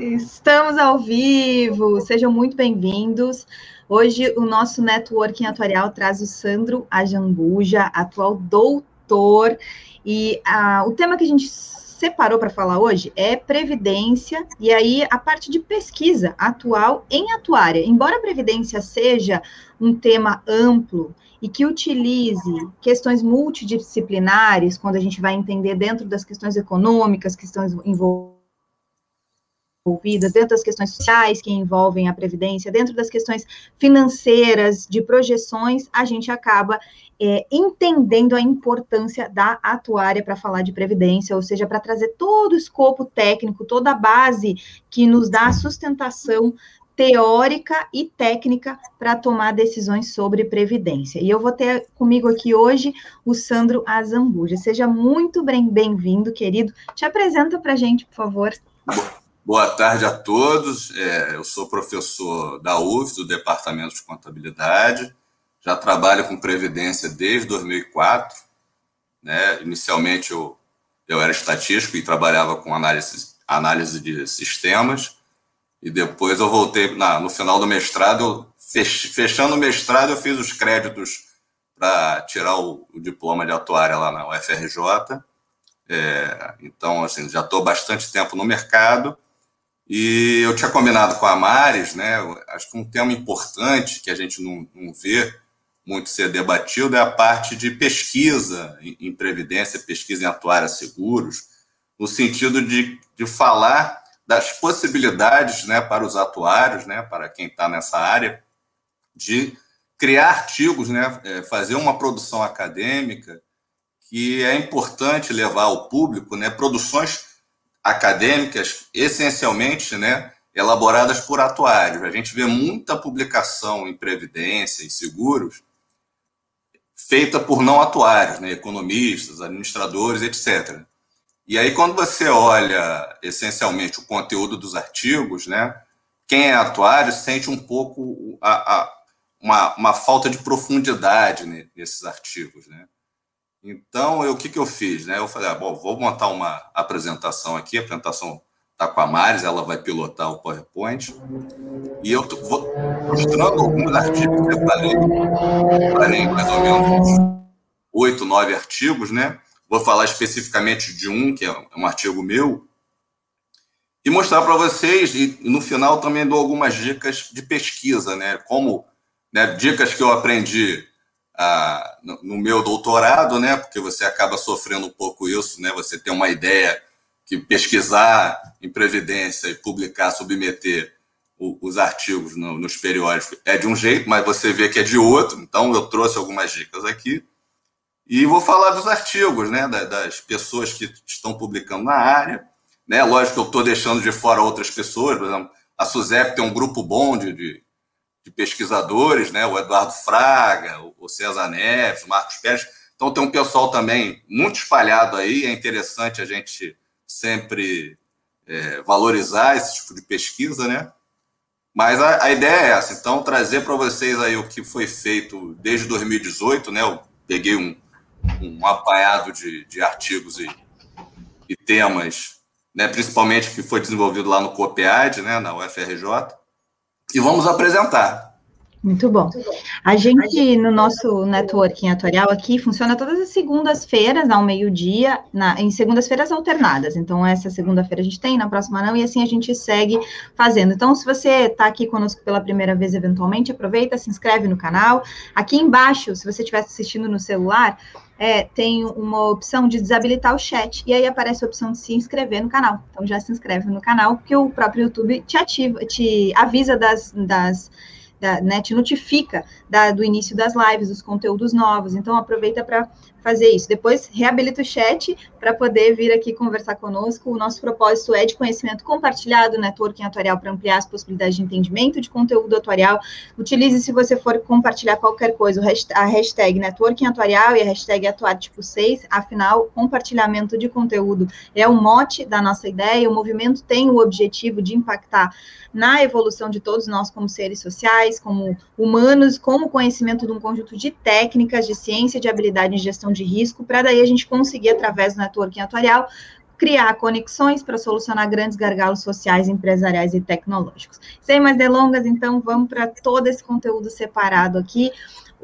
Estamos ao vivo, sejam muito bem-vindos. Hoje o nosso networking atuarial traz o Sandro Ajambuja, atual doutor, e uh, o tema que a gente separou para falar hoje é previdência e aí a parte de pesquisa atual em atuária. Embora a previdência seja um tema amplo e que utilize questões multidisciplinares, quando a gente vai entender dentro das questões econômicas, questões envolvidas, dentro das questões sociais que envolvem a previdência, dentro das questões financeiras, de projeções, a gente acaba é, entendendo a importância da atuária para falar de previdência, ou seja, para trazer todo o escopo técnico, toda a base que nos dá sustentação teórica e técnica para tomar decisões sobre previdência. E eu vou ter comigo aqui hoje o Sandro Azambuja. Seja muito bem-vindo, querido. Te apresenta para a gente, por favor. Boa tarde a todos. É, eu sou professor da UF, do Departamento de Contabilidade. Já trabalho com previdência desde 2004. Né? Inicialmente eu, eu era estatístico e trabalhava com análise, análise de sistemas e depois eu voltei na, no final do mestrado, fech, fechando o mestrado, eu fiz os créditos para tirar o, o, diploma de atuária lá na UFRJ. É, então, assim, já estou bastante tempo no mercado. E eu tinha combinado com a Mares, né? Acho que um tema importante que a gente não, não vê muito ser debatido é a parte de pesquisa em, em previdência, pesquisa em atuária seguros, no sentido de, de falar das possibilidades né, para os atuários, né, para quem está nessa área, de criar artigos, né, é, fazer uma produção acadêmica que é importante levar ao público, né, produções acadêmicas essencialmente, né, elaboradas por atuários. A gente vê muita publicação em previdência e seguros feita por não atuários, né, economistas, administradores, etc. E aí, quando você olha essencialmente o conteúdo dos artigos, né, quem é atuário sente um pouco a, a, uma, uma, falta de profundidade nesses artigos. Né? Então, eu, o que, que eu fiz? Né? Eu falei, ah, bom, vou montar uma apresentação aqui, a apresentação está com a Maris, ela vai pilotar o PowerPoint. E eu vou mostrando alguns artigos que eu falei, falei mais ou menos oito, nove artigos, né? Vou falar especificamente de um, que é um artigo meu, e mostrar para vocês, e no final também dou algumas dicas de pesquisa, né? Como né, dicas que eu aprendi ah, no, meu doutorado, né? Porque você acaba sofrendo um pouco isso, né? Você tem uma ideia que pesquisar em previdência e publicar, submeter o, os artigos no, nos periódicos é de um jeito, mas você vê que é de outro. Então eu trouxe algumas dicas aqui. E vou falar dos artigos, né, das pessoas que estão publicando na área. Né? Lógico que eu estou deixando de fora outras pessoas, por exemplo, a SUSEP tem um grupo bom de, de, de pesquisadores, né? o Eduardo Fraga, o César Neves, o Marcos Pérez. Então tem um pessoal também muito espalhado aí, é interessante a gente sempre é, valorizar esse tipo de pesquisa, né? Mas a, a ideia é essa, então trazer para vocês aí o que foi feito desde 2018, né? Eu peguei um, um apanhado de, de artigos e, e temas, né, principalmente que foi desenvolvido lá no COPEAD, né, na UFRJ, e vamos apresentar. Muito bom. A gente, no nosso networking atuarial aqui, funciona todas as segundas-feiras, ao meio-dia, em segundas-feiras alternadas. Então, essa segunda-feira a gente tem, na próxima não, e assim a gente segue fazendo. Então, se você está aqui conosco pela primeira vez, eventualmente, aproveita, se inscreve no canal. Aqui embaixo, se você estiver assistindo no celular, é, tem uma opção de desabilitar o chat, e aí aparece a opção de se inscrever no canal. Então, já se inscreve no canal, porque o próprio YouTube te ativa, te avisa das, das da, né, te notifica da, do início das lives, dos conteúdos novos. Então, aproveita para fazer isso. Depois, reabilita o chat para poder vir aqui conversar conosco. O nosso propósito é de conhecimento compartilhado, networking atuarial, para ampliar as possibilidades de entendimento de conteúdo atuarial. Utilize, se você for compartilhar qualquer coisa, a hashtag networking atuarial e a hashtag atuar tipo 6. Afinal, compartilhamento de conteúdo é o mote da nossa ideia. O movimento tem o objetivo de impactar na evolução de todos nós como seres sociais, como humanos, como conhecimento de um conjunto de técnicas, de ciência, de habilidade em gestão de risco, para daí a gente conseguir, através do networking atuarial, criar conexões para solucionar grandes gargalos sociais, empresariais e tecnológicos. Sem mais delongas, então, vamos para todo esse conteúdo separado aqui.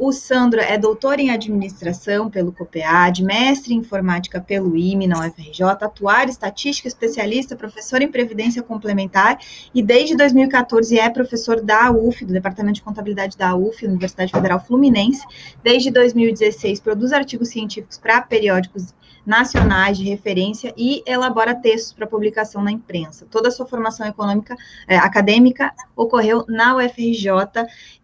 O Sandro é doutor em administração pelo COPEAD, mestre em informática pelo IME na UFRJ, atuário, estatística, especialista, professor em previdência complementar e desde 2014 é professor da UF, do Departamento de Contabilidade da UF, Universidade Federal Fluminense. Desde 2016 produz artigos científicos para periódicos nacionais de referência e elabora textos para publicação na imprensa. Toda a sua formação econômica, é, acadêmica ocorreu na UFRJ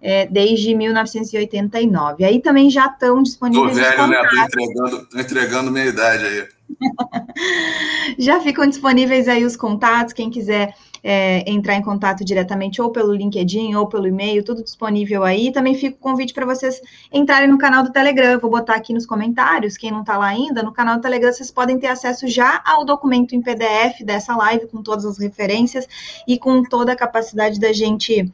é, desde 1989. Aí também já estão disponíveis. Tô velho, né? Tô entregando, tô entregando minha idade aí. já ficam disponíveis aí os contatos, quem quiser é, entrar em contato diretamente ou pelo LinkedIn ou pelo e-mail, tudo disponível aí. Também fica o convite para vocês entrarem no canal do Telegram. Vou botar aqui nos comentários, quem não está lá ainda, no canal do Telegram vocês podem ter acesso já ao documento em PDF dessa live, com todas as referências e com toda a capacidade da gente.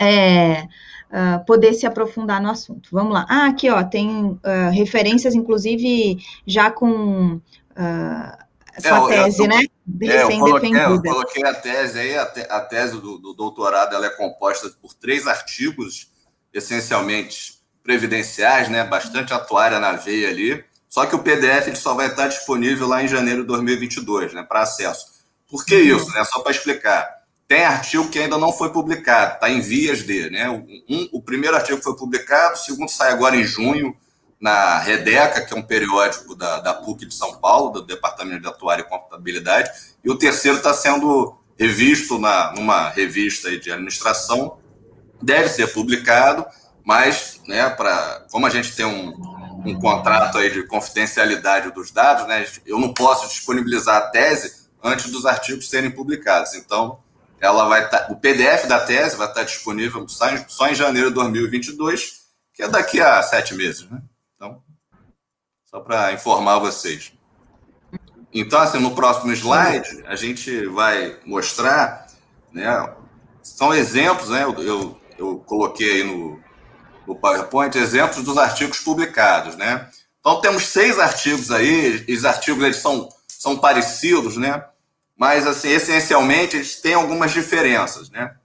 É, Uh, poder se aprofundar no assunto. Vamos lá. Ah, aqui, ó, tem uh, referências, inclusive, já com uh, sua é, tese, eu, né? É, eu coloquei, eu coloquei, a tese aí, a, te, a tese do, do, doutorado ela é composta por três artigos, essencialmente previdenciais, né? Bastante atuária na veia ali. Só que o PDF ele só vai estar disponível lá em janeiro de 2022, né? Para acesso. Por que uhum. isso? Né? Só para explicar. Tem artigo que ainda não foi publicado, está em vias de, né? Um, o primeiro artigo foi publicado, o segundo sai agora em junho na Redeca, que é um periódico da, da PUC de São Paulo, do Departamento de Atuária e Contabilidade, e o terceiro está sendo revisto na, numa revista de administração, deve ser publicado, mas, né, pra, como a gente tem um, um contrato aí de confidencialidade dos dados, né, eu não posso disponibilizar a tese antes dos artigos serem publicados. Então, ela vai tá, o PDF da tese vai estar disponível só em, só em janeiro de 2022, que é daqui a sete meses, né? Só para informar vocês. Então, assim, no próximo slide, a gente vai mostrar, né, são exemplos, né, eu, eu, eu coloquei aí no, no PowerPoint, exemplos dos artigos publicados, né. Então, temos seis artigos aí, os artigos eles são, são parecidos, né, mas, assim, essencialmente, eles têm algumas diferenças, né.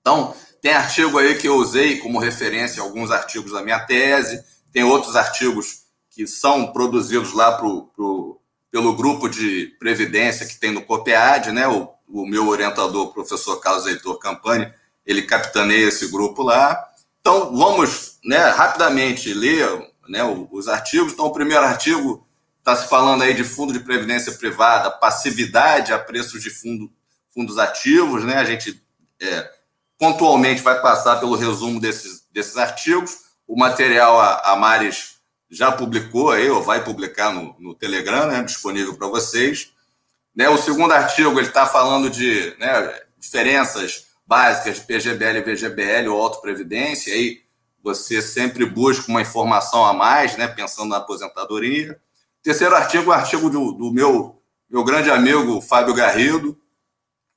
Então, tem artigo aí que eu usei como referência alguns artigos da minha tese, tem outros artigos que são produzidos lá pro, pro, pelo grupo de previdência que tem no COPEAD, né? O, o meu orientador, o professor Carlos Heitor Campani, ele capitaneia esse grupo lá. Então, vamos né, rapidamente ler né, os artigos. Então, o primeiro artigo está se falando aí de fundo de previdência privada, passividade a preços de fundo, fundos ativos. Né? A gente é, pontualmente vai passar pelo resumo desses, desses artigos. O material a, a Mares já publicou aí, ou vai publicar no, no Telegram, né, disponível para vocês. Né, o segundo artigo ele está falando de né, diferenças básicas PGBL e VGBL ou autoprevidência, aí você sempre busca uma informação a mais, né, pensando na aposentadoria. Terceiro artigo, o artigo do, do meu, meu grande amigo Fábio Garrido,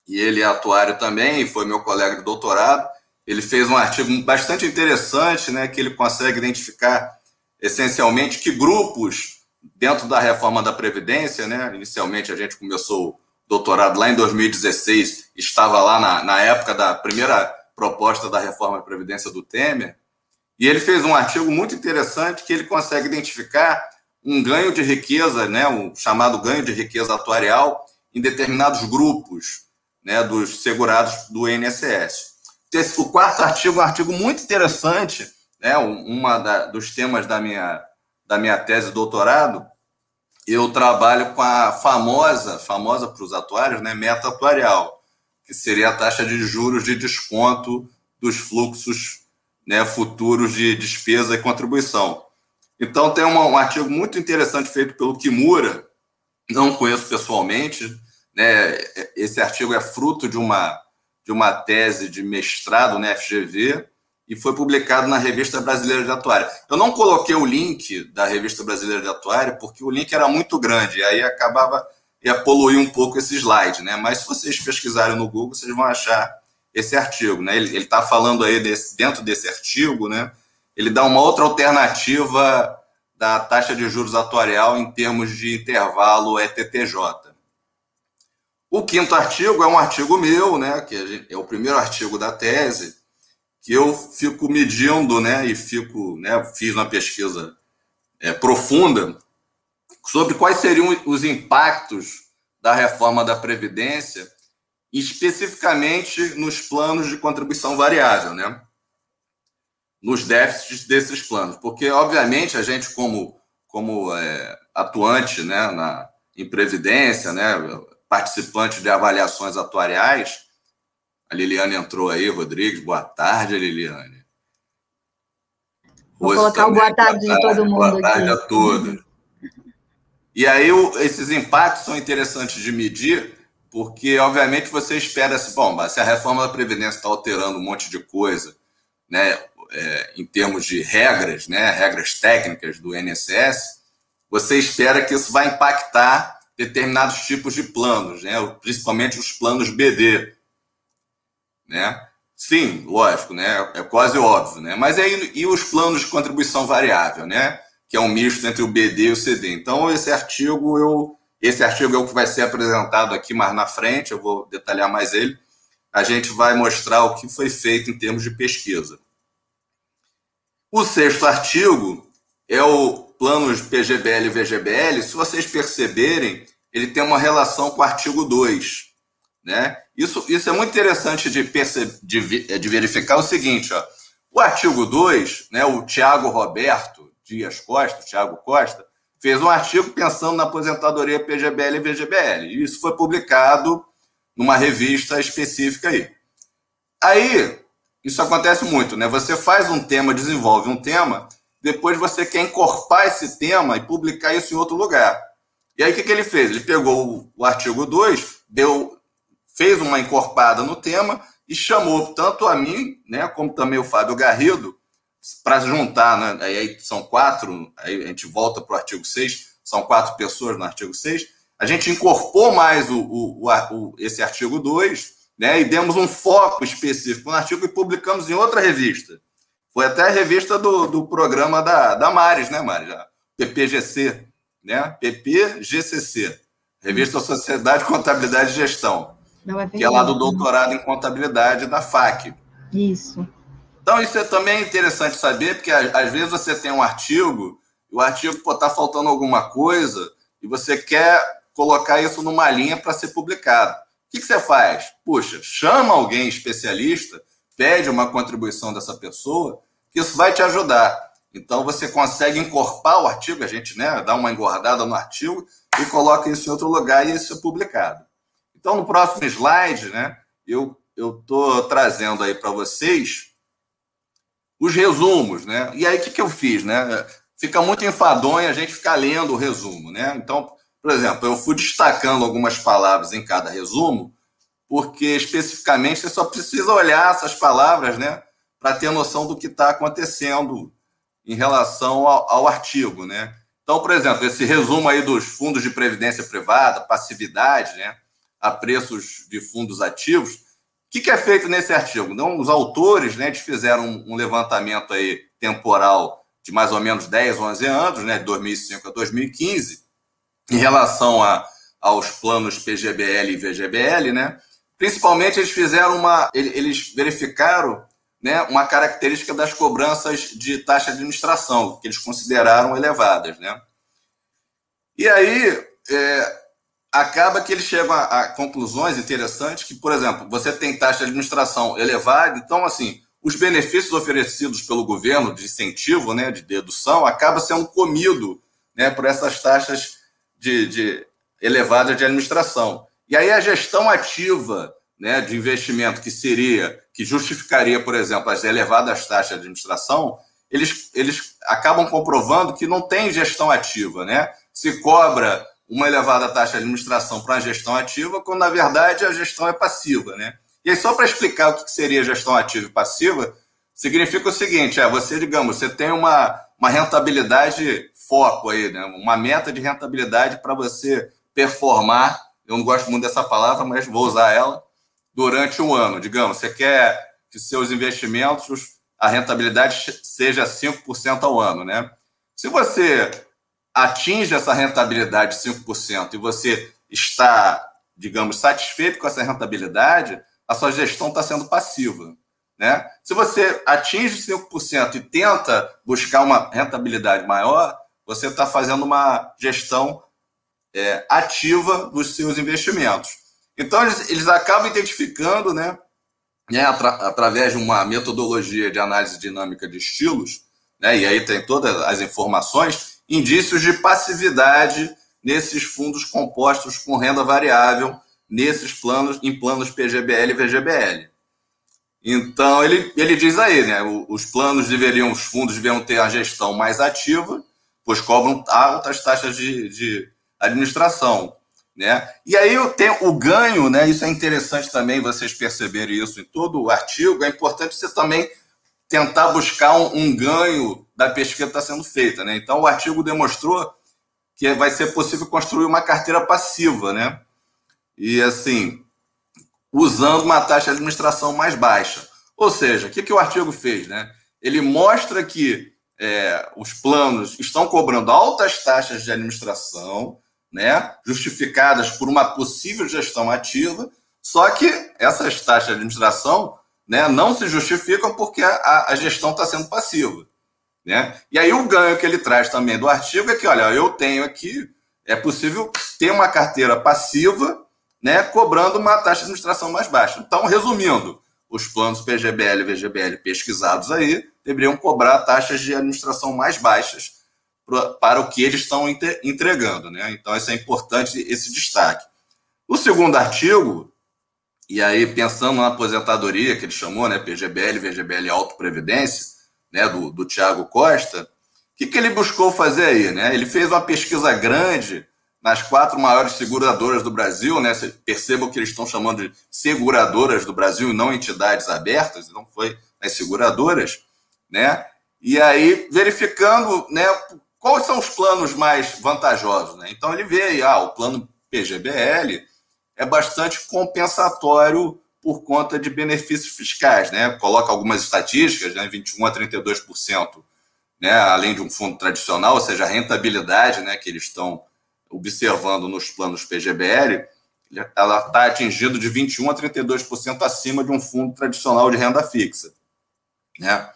e ele é atuário também, foi meu colega de doutorado, ele fez um artigo bastante interessante, né, que ele consegue identificar essencialmente que grupos dentro da reforma da previdência, né, inicialmente a gente começou o doutorado lá em 2016, estava lá na, na época da primeira proposta da reforma da previdência do Temer, e ele fez um artigo muito interessante que ele consegue identificar um ganho de riqueza, né, um chamado ganho de riqueza atuarial em determinados grupos, né, dos segurados do INSS. O quarto artigo é um artigo muito interessante, né, uma da, dos temas da minha, da minha tese de doutorado. Eu trabalho com a famosa, famosa para os atuários, né, meta atuarial, que seria a taxa de juros de desconto dos fluxos né, futuros de despesa e contribuição. Então, tem uma, um artigo muito interessante feito pelo Kimura, não conheço pessoalmente, né, esse artigo é fruto de uma de uma tese de mestrado na FGV e foi publicado na Revista Brasileira de Atuária. Eu não coloquei o link da Revista Brasileira de Atuária porque o link era muito grande e aí acabava ia poluir um pouco esse slide, né? Mas se vocês pesquisarem no Google, vocês vão achar esse artigo, né? Ele está falando aí desse, dentro desse artigo, né? Ele dá uma outra alternativa da taxa de juros atuarial em termos de intervalo ETTJ. O quinto artigo é um artigo meu, né, que é o primeiro artigo da tese, que eu fico medindo, né, e fico, né, fiz uma pesquisa é, profunda sobre quais seriam os impactos da reforma da Previdência, especificamente nos planos de contribuição variável, né? Nos déficits desses planos. Porque, obviamente, a gente, como, como é, atuante né, na, em Previdência, né, participante de avaliações atuariais, a Liliane entrou aí, Rodrigues, boa tarde, Liliane. Vou Hoje colocar o boa tarde, boa tarde de todo mundo Boa tarde aqui. a todos. E aí esses impactos são interessantes de medir, porque obviamente você espera assim, bom, se a reforma da Previdência está alterando um monte de coisa, né, é, em termos de regras, né, regras técnicas do INSS, você espera que isso vai impactar determinados tipos de planos, né, principalmente os planos BD, né? Sim, lógico, né? É quase óbvio, né? Mas aí e os planos de contribuição variável, né? que é um misto entre o BD e o CD. Então, esse artigo eu esse artigo é o que vai ser apresentado aqui mais na frente, eu vou detalhar mais ele. A gente vai mostrar o que foi feito em termos de pesquisa. O sexto artigo é o plano PGBL e VGBL. Se vocês perceberem, ele tem uma relação com o artigo 2. Né? Isso, isso é muito interessante de, de, de verificar o seguinte: ó, o artigo 2, né, o Tiago Roberto, Dias Costa, Thiago Costa, fez um artigo pensando na aposentadoria PGBL e VGBL. E isso foi publicado numa revista específica aí. Aí, isso acontece muito, né? Você faz um tema, desenvolve um tema, depois você quer encorpar esse tema e publicar isso em outro lugar. E aí, o que, que ele fez? Ele pegou o artigo 2, deu, fez uma encorpada no tema e chamou tanto a mim, né, como também o Fábio Garrido, para juntar, né? Aí são quatro, aí a gente volta para o artigo 6, são quatro pessoas no artigo 6. A gente incorporou mais o, o, o, esse artigo 2, né? E demos um foco específico no artigo e publicamos em outra revista. Foi até a revista do, do programa da, da Mares, né, Mares? PPGC, né? PPGCC, Revista Sociedade, Contabilidade e Gestão, que é lá do doutorado em contabilidade da FAC. Isso. Então, isso é também interessante saber, porque às vezes você tem um artigo, e o artigo está faltando alguma coisa, e você quer colocar isso numa linha para ser publicado. O que, que você faz? Puxa, chama alguém especialista, pede uma contribuição dessa pessoa, que isso vai te ajudar. Então você consegue encorpar o artigo, a gente né, dá uma engordada no artigo e coloca isso em outro lugar e isso é publicado. Então, no próximo slide, né, eu estou trazendo aí para vocês os resumos, né? E aí o que, que eu fiz, né? Fica muito enfadonho a gente ficar lendo o resumo, né? Então, por exemplo, eu fui destacando algumas palavras em cada resumo, porque especificamente você só precisa olhar essas palavras, né? Para ter noção do que está acontecendo em relação ao, ao artigo, né? Então, por exemplo, esse resumo aí dos fundos de previdência privada, passividade, né? A preços de fundos ativos, que, que é feito nesse artigo? Então, os autores né, fizeram um levantamento aí temporal de mais ou menos 10, 11 anos, né, de 2005 a 2015, em relação a, aos planos PGBL e VGBL, né? Principalmente eles fizeram uma, eles verificaram, né, uma característica das cobranças de taxa de administração que eles consideraram elevadas, né? E aí, é, acaba que eles chegam a, a, conclusões interessantes que, por exemplo, você tem taxa de administração elevada, então, assim, os benefícios oferecidos pelo governo de incentivo, né, de dedução, acaba sendo comido né, por essas taxas de, de elevadas de administração. E aí a gestão ativa né, de investimento que seria, que justificaria, por exemplo, as elevadas taxas de administração, eles, eles acabam comprovando que não tem gestão ativa, né? Se cobra uma elevada taxa de administração para a gestão ativa, quando na verdade a gestão é passiva, né? E aí, só para explicar o que seria gestão ativa e passiva, significa o seguinte: é você, digamos, você tem uma, uma rentabilidade foco aí, né? Uma meta de rentabilidade para você performar. Eu não gosto muito dessa palavra, mas vou usar ela durante um ano. Digamos, você quer que seus investimentos, a rentabilidade seja 5% ao ano, né? Se você atinge essa rentabilidade de 5% e você está digamos, satisfeito com essa rentabilidade, a sua gestão está sendo passiva. Né? Se você atinge 5% e tenta buscar uma rentabilidade maior, você está fazendo uma gestão é, ativa dos seus investimentos. Então, eles, eles acabam identificando, né, né atra, através de uma metodologia de análise dinâmica de estilos, né, e aí tem todas as informações, indícios de passividade nesses fundos compostos com renda variável, nesses planos, em planos PGBL e VGBL. Então, ele, ele diz aí, né? Os planos deveriam, os fundos deveriam ter a gestão mais ativa, pois cobram altas taxas de, de administração. Né? E aí tem o ganho, né? Isso é interessante também vocês perceberem isso em todo o artigo. É importante você também tentar buscar um, um ganho da pesquisa que está sendo feita. Né? Então, o artigo demonstrou que vai ser possível construir uma carteira passiva, né? E assim, usando uma taxa de administração mais baixa. Ou seja, o que, que o artigo fez? Né? Ele mostra que é, os planos estão cobrando altas taxas de administração, né, justificadas por uma possível gestão ativa, só que essas taxas de administração né, não se justificam porque a, a gestão está sendo passiva. Né? E aí o ganho que ele traz também do artigo é que, olha, eu tenho aqui, é possível ter uma carteira passiva né, cobrando uma taxa de administração mais baixa. Então, resumindo, os planos PGBL e VGBL pesquisados aí deveriam cobrar taxas de administração mais baixas para o que eles estão entregando. Né? Então, isso é importante, esse destaque. O segundo artigo, e aí pensando na aposentadoria que ele chamou, né, PGBL, VGBL Autoprevidência, né, do, do Tiago Costa, o que, que ele buscou fazer aí? Né? Ele fez uma pesquisa grande nas quatro maiores seguradoras do Brasil, né? Percebam que eles estão chamando de seguradoras do Brasil e não entidades abertas, não foi as seguradoras, né? E aí, verificando, né, quais são os planos mais vantajosos, né? Então ele vê aí, ah, o plano PGBL é bastante compensatório por conta de benefícios fiscais, né? Coloca algumas estatísticas, né, 21 a 32%, né, além de um fundo tradicional, ou seja, a rentabilidade, né, que eles estão observando nos planos PGBL, ela está atingindo de 21% a 32% acima de um fundo tradicional de renda fixa. Né?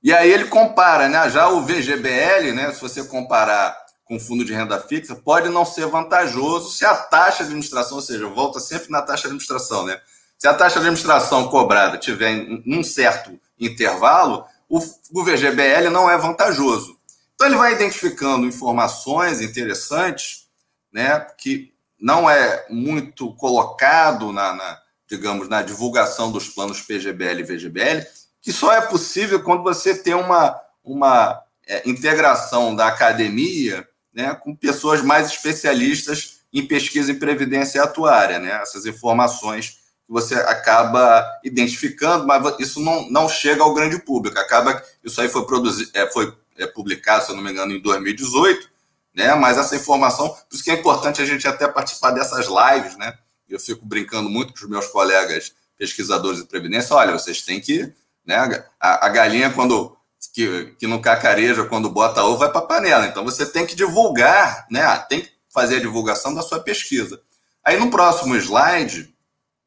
E aí ele compara, né? Já o VGBL, né? Se você comparar com fundo de renda fixa, pode não ser vantajoso se a taxa de administração, ou seja, volta sempre na taxa de administração, né? Se a taxa de administração cobrada tiver em um certo intervalo, o, VGBL não é vantajoso. Então ele vai identificando informações interessantes, né, que não é muito colocado na, na digamos, na divulgação dos planos PGBL e VGBL, que só é possível quando você tem uma, uma é, integração da academia né, com pessoas mais especialistas em pesquisa em previdência atuária, né? Essas informações você acaba identificando, mas isso não, não chega ao grande público. Acaba isso aí foi produzido, é, foi é, publicado, se eu não me engano, em 2018, né? Mas essa informação, por isso que é importante a gente até participar dessas lives, né? Eu fico brincando muito com os meus colegas pesquisadores de previdência. Olha, vocês têm que, né? A, a galinha quando que, que no cacareja quando bota ovo vai para panela. Então você tem que divulgar, né? Tem que fazer a divulgação da sua pesquisa. Aí no próximo slide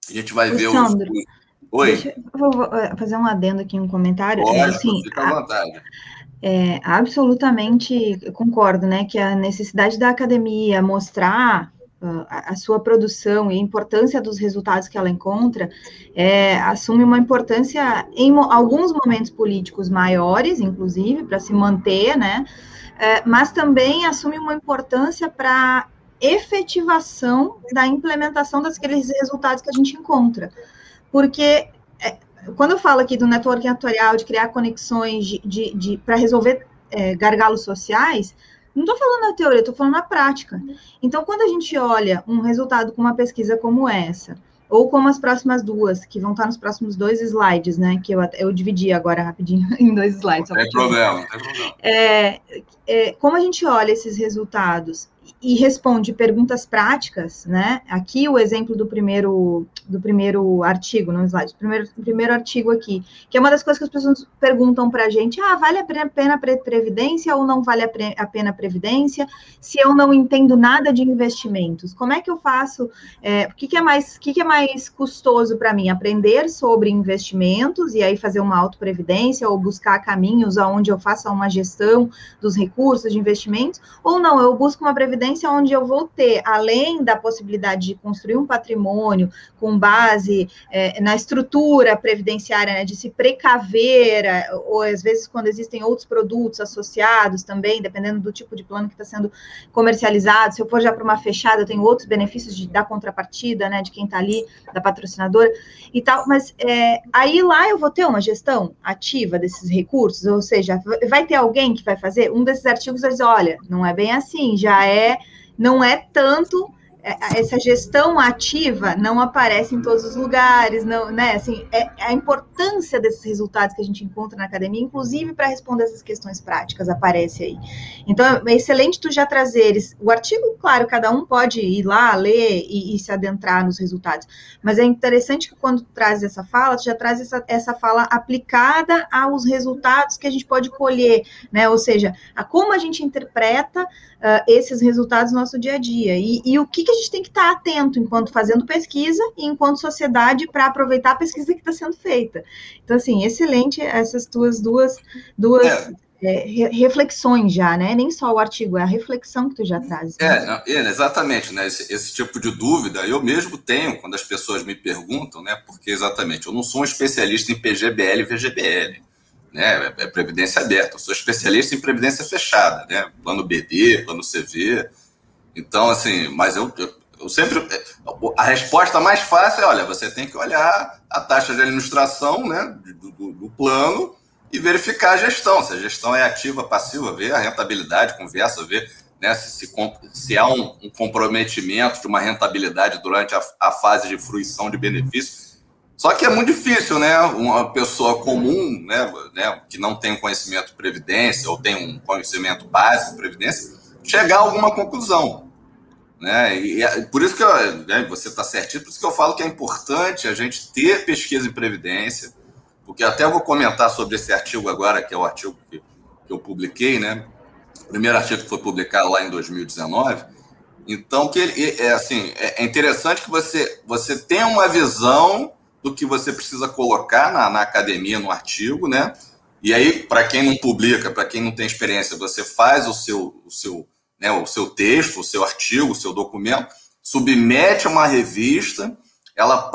a gente vai ver os, os... Oi. Deixa, vou fazer um adendo aqui, um comentário. Pode, é, assim, fica à vontade. É, absolutamente concordo, né, que a necessidade da academia mostrar uh, a, sua produção e a importância dos resultados que ela encontra é, assume uma importância em mo alguns momentos políticos maiores, inclusive, para se manter, né, é, mas também assume uma importância para efetivação da implementação daqueles resultados que a gente encontra. Porque quando eu falo aqui do networking atuarial, de criar conexões de, de, de para resolver é, gargalos sociais, não estou falando na teoria, estou falando na prática. Então, quando a gente olha um resultado com uma pesquisa como essa, ou como as próximas duas, que vão estar nos próximos dois slides, né? Que eu, eu dividi agora rapidinho em dois slides. Não tem problema, não tem problema. É, é, como a gente olha esses resultados e responde perguntas práticas, né? Aqui o exemplo do primeiro do primeiro artigo no slide, primeiro primeiro artigo aqui, que é uma das coisas que as pessoas perguntam para a gente: ah, vale a pena previdência ou não vale a pena previdência? Se eu não entendo nada de investimentos, como é que eu faço? É, o que, que é mais, o que, que é mais custoso para mim? Aprender sobre investimentos e aí fazer uma auto previdência ou buscar caminhos aonde eu faça uma gestão dos recursos de investimentos? Ou não? Eu busco uma previdência previdência onde eu vou ter, além da possibilidade de construir um patrimônio com base é, na estrutura previdenciária, né, de se precaver, é, ou às vezes quando existem outros produtos associados também, dependendo do tipo de plano que está sendo comercializado, se eu for já para uma fechada, eu tenho outros benefícios de, da contrapartida, né, de quem está ali, da patrocinadora e tal, mas é, aí lá eu vou ter uma gestão ativa desses recursos, ou seja, vai ter alguém que vai fazer, um desses artigos vai dizer, olha, não é bem assim, já é não é tanto é, essa gestão ativa não aparece em todos os lugares, não, né? Assim, é, a importância desses resultados que a gente encontra na academia, inclusive para responder essas questões práticas, aparece aí. Então, é excelente tu já trazeres o artigo, claro, cada um pode ir lá, ler e, e se adentrar nos resultados, mas é interessante que quando tu traz essa fala, tu já traz essa, essa fala aplicada aos resultados que a gente pode colher, né? Ou seja, a como a gente interpreta uh, esses resultados no nosso dia a dia e, e o que, que a gente tem que estar atento enquanto fazendo pesquisa e enquanto sociedade para aproveitar a pesquisa que está sendo feita. Então, assim, excelente essas tuas duas, duas é. É, reflexões já, né? Nem só o artigo, é a reflexão que tu já traz. Né? É, é, exatamente, né? Esse, esse, tipo de dúvida eu mesmo tenho quando as pessoas me perguntam, né? Porque exatamente, eu não sou um especialista em PGBL e VGBL, né? É, é previdência aberta, eu sou especialista em previdência fechada, né? Plano BD, plano CV, então, assim, mas eu, eu, eu, sempre. A resposta mais fácil é: olha, você tem que olhar a taxa de administração né, do, do, do plano e verificar a gestão. Se a gestão é ativa, passiva, ver a rentabilidade, conversa, ver né, se, se, se há um, um, comprometimento de uma rentabilidade durante a, a fase de fruição de benefícios. Só que é muito difícil, né? Uma pessoa comum, né, né, que não tem um conhecimento de previdência ou tem um conhecimento básico de previdência, chegar a alguma conclusão. Né? E é, por isso que eu, né, você está certinho, por isso que eu falo que é importante a gente ter pesquisa em previdência, porque até vou comentar sobre esse artigo agora, que é o artigo que, que eu publiquei, né? O primeiro artigo que foi publicado lá em 2019. Então, que ele, é assim, é, é interessante que você, você tenha uma visão do que você precisa colocar na, na academia, no artigo, né? E aí, para quem não publica, para quem não tem experiência, você faz o seu, o seu né, o seu texto, o seu artigo, o seu documento, submete a uma revista, ela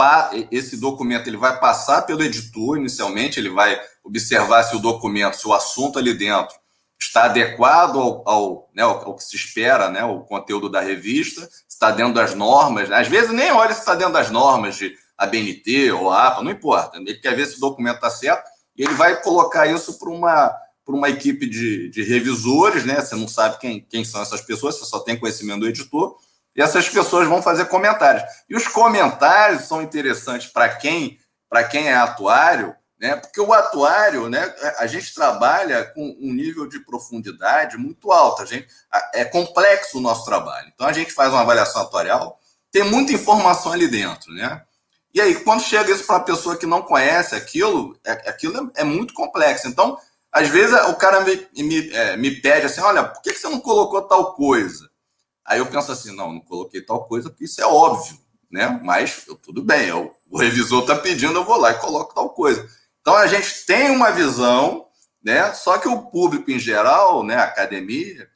esse documento ele vai passar pelo editor inicialmente, ele vai observar se o documento, se o assunto ali dentro está adequado ao, ao, né, ao, que se espera, né, o conteúdo da revista, está dentro das normas. Né? Às vezes nem olha se está dentro das normas de ABNT ou APA, não importa. Ele quer ver se o documento está certo e ele vai colocar isso para uma uma equipe de, de revisores, né? Você não sabe quem, quem são essas pessoas, você só tem conhecimento do editor, e essas pessoas vão fazer comentários. E os comentários são interessantes para quem, para quem é atuário, né? Porque o atuário, né? A gente trabalha com um nível de profundidade muito alto. A gente é complexo o nosso trabalho. Então a gente faz uma avaliação atuarial, tem muita informação ali dentro, né? E aí, quando chega isso para uma pessoa que não conhece aquilo, é, aquilo é, é muito complexo. Então, às vezes o cara me, me, é, me pede assim: olha, por que você não colocou tal coisa? Aí eu penso assim: não, não coloquei tal coisa porque isso é óbvio, né? Mas eu, tudo bem, eu, o revisor está pedindo, eu vou lá e coloco tal coisa. Então a gente tem uma visão, né? Só que o público em geral, né, a academia,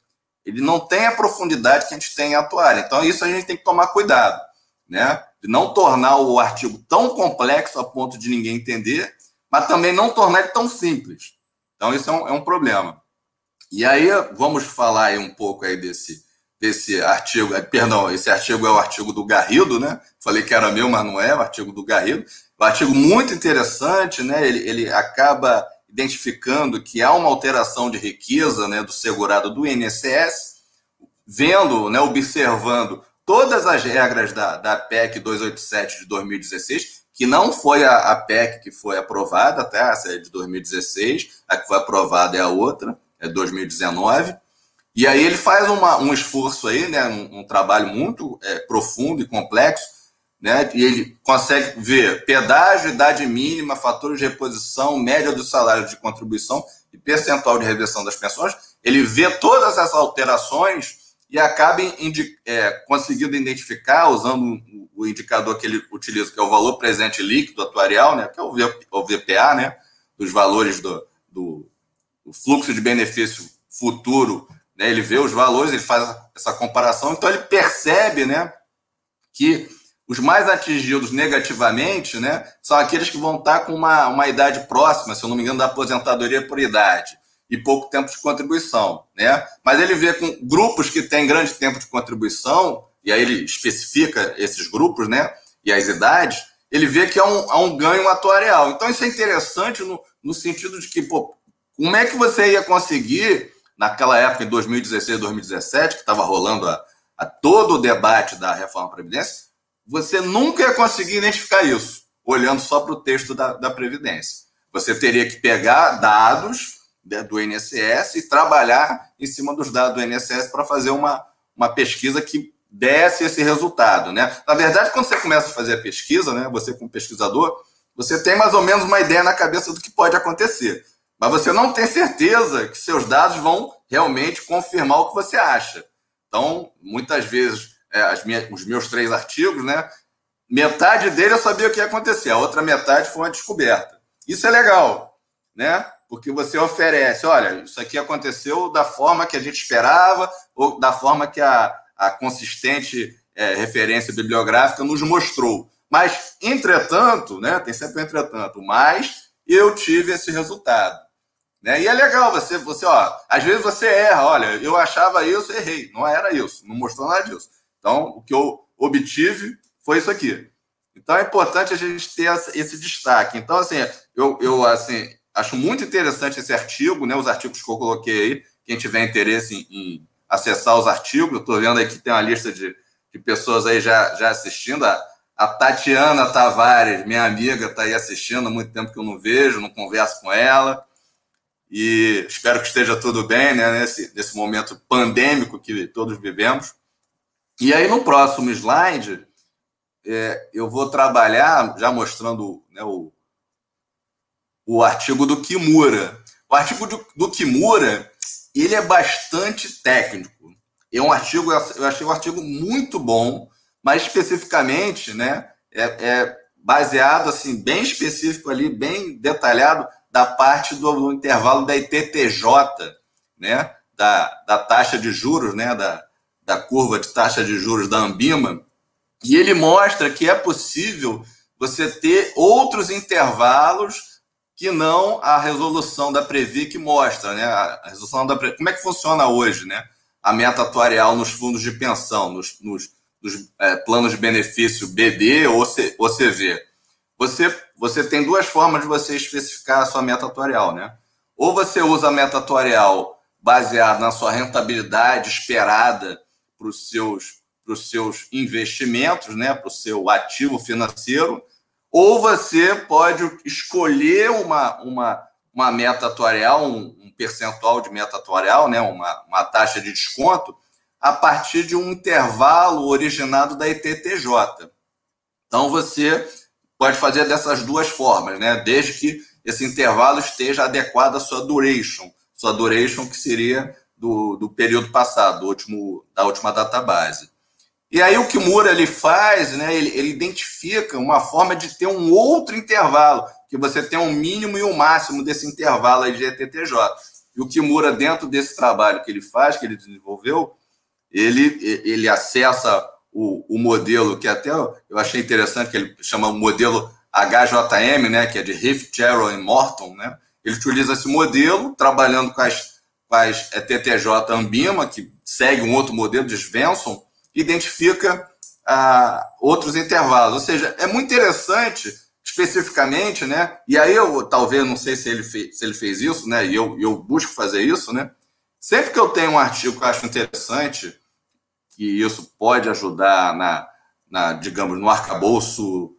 ele não tem a profundidade que a gente tem em atuar. Então isso a gente tem que tomar cuidado, né? Não tornar o artigo tão complexo a ponto de ninguém entender, mas também não tornar ele tão simples. Então, isso é um, é um problema. E aí, vamos falar aí um pouco aí desse, desse artigo. Eh, perdão, esse artigo é o artigo do Garrido, né? Falei que era meu, mas não é, o artigo do Garrido. Um artigo muito interessante, né? Ele, ele acaba identificando que há uma alteração de riqueza né, do segurado do INSS, vendo, né, observando todas as regras da, da PEC 287 de 2016, que não foi a, a PEC que foi aprovada, tá? essa é de 2016, a que foi aprovada é a outra, é 2019, E aí ele faz uma, um esforço aí, né, um, um trabalho muito é, profundo e complexo, né, e ele consegue ver pedágio, idade mínima, fatores de reposição, média do salário de contribuição e percentual de reversão das pensões. Ele vê todas as alterações e acaba é, conseguindo identificar, usando o indicador que ele utiliza, que é o valor presente líquido atuarial, né, que é o, VPA, né, dos valores do, do, do fluxo de benefício futuro né? Ele vê os valores, ele faz essa comparação, então ele percebe, né, que os mais atingidos negativamente, né, são aqueles que vão estar com uma, uma idade próxima, se eu não me engano, da aposentadoria por idade e pouco tempo de contribuição, né? Mas ele vê com grupos que têm grande tempo de contribuição, e aí ele especifica esses grupos, né, e as idades, ele vê que há um, há um ganho atuarial. Então isso é interessante no, no sentido de que, pô, como é que você ia conseguir naquela época, em 2016, 2017, que estava rolando a, a, todo o debate da reforma da Previdência, você nunca ia conseguir identificar isso, olhando só para o texto da, da Previdência. Você teria que pegar dados do INSS e trabalhar em cima dos dados do INSS para fazer uma, uma pesquisa que desse esse resultado. Né? Na verdade, quando você começa a fazer a pesquisa, né, você como pesquisador, você tem mais ou menos uma ideia na cabeça do que pode acontecer mas você não tem certeza que seus dados vão realmente confirmar o que você acha. Então, muitas vezes, é, minhas, os meus três artigos, né? Metade dele eu sabia o que ia acontecer, a outra metade foi uma descoberta. Isso é legal, né? Porque você oferece, olha, isso aqui aconteceu da forma que a gente esperava, ou da forma que a, a consistente é, referência bibliográfica nos mostrou. Mas, entretanto, né? Tem sempre um entretanto, mas eu tive esse resultado. Né? E é legal você, você, ó, às vezes você erra, olha, eu achava isso, errei, não era isso, não mostrou nada disso. Então, o que eu obtive foi isso aqui. Então é importante a gente ter esse destaque. Então, assim, eu, eu assim, acho muito interessante esse artigo, né? Os artigos que eu coloquei aí. Quem tiver interesse em, em acessar os artigos, estou vendo aí que tem uma lista de, de pessoas aí já, já assistindo. A, a Tatiana Tavares, minha amiga, está aí assistindo há muito tempo que eu não vejo, não converso com ela e espero que esteja tudo bem né, nesse, nesse momento pandêmico que todos vivemos. E aí, no próximo slide, é, eu vou trabalhar, já mostrando né, o, o artigo do Kimura. O artigo do, do Kimura, ele é bastante técnico. É um artigo, eu achei um artigo muito bom, mas especificamente, né, é, é baseado assim, bem específico ali, bem detalhado da parte do, intervalo da ITTJ, né? da, da taxa de juros, né? da, da curva de taxa de juros da Ambima, e ele mostra que é possível você ter outros intervalos que não a resolução da Previ que mostra, né? A resolução da Previ, como é que funciona hoje, né? A meta atuarial nos fundos de pensão, nos, nos, nos é, planos de benefício BD ou, C, ou CV. Você você tem duas formas de você especificar a sua meta atuarial, né? Ou você usa a meta atuarial baseada na sua rentabilidade esperada para os seus, seus investimentos, né? Para o seu ativo financeiro, ou você pode escolher uma, uma, uma meta atuarial, um, um percentual de meta atuarial, né? Uma, uma taxa de desconto, a partir de um intervalo originado da ITTJ. Então você pode fazer dessas duas formas, né? Desde que esse intervalo esteja adequado à sua duration, sua duration que seria do, do período passado, do último, da última database. E aí o que o Mura ele faz, né? Ele, ele identifica uma forma de ter um outro intervalo, que você tem um mínimo e um máximo desse intervalo aí de ETTJ. E o Kimura, dentro desse trabalho que ele faz, que ele desenvolveu, ele, ele acessa o, o modelo, que até eu achei interessante, que ele chama o modelo HJM, né, que é de Riff, Jarrow e Morton, né? Ele utiliza esse modelo, trabalhando com as, com as TTJ Ambima, que segue um outro modelo de Svensson, identifica ah, outros intervalos. Ou seja, é muito interessante, especificamente, né? E aí eu talvez não sei se ele fez, se ele fez isso, né? E eu, eu busco fazer isso, né? Sempre que eu tenho um artigo que eu acho interessante, que isso pode ajudar na, na digamos, no arcabouço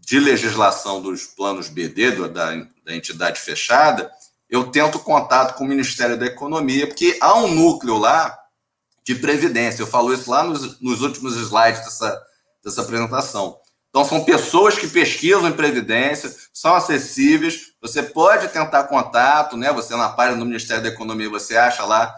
de legislação dos planos BD, da, da entidade fechada, eu tento contato com o Ministério da Economia, porque há um núcleo lá de previdência. Eu falo isso lá nos, nos últimos slides dessa, dessa apresentação. Então, são pessoas que pesquisam em previdência, são acessíveis. Você pode tentar contato, né? Você na página do Ministério da Economia, você acha lá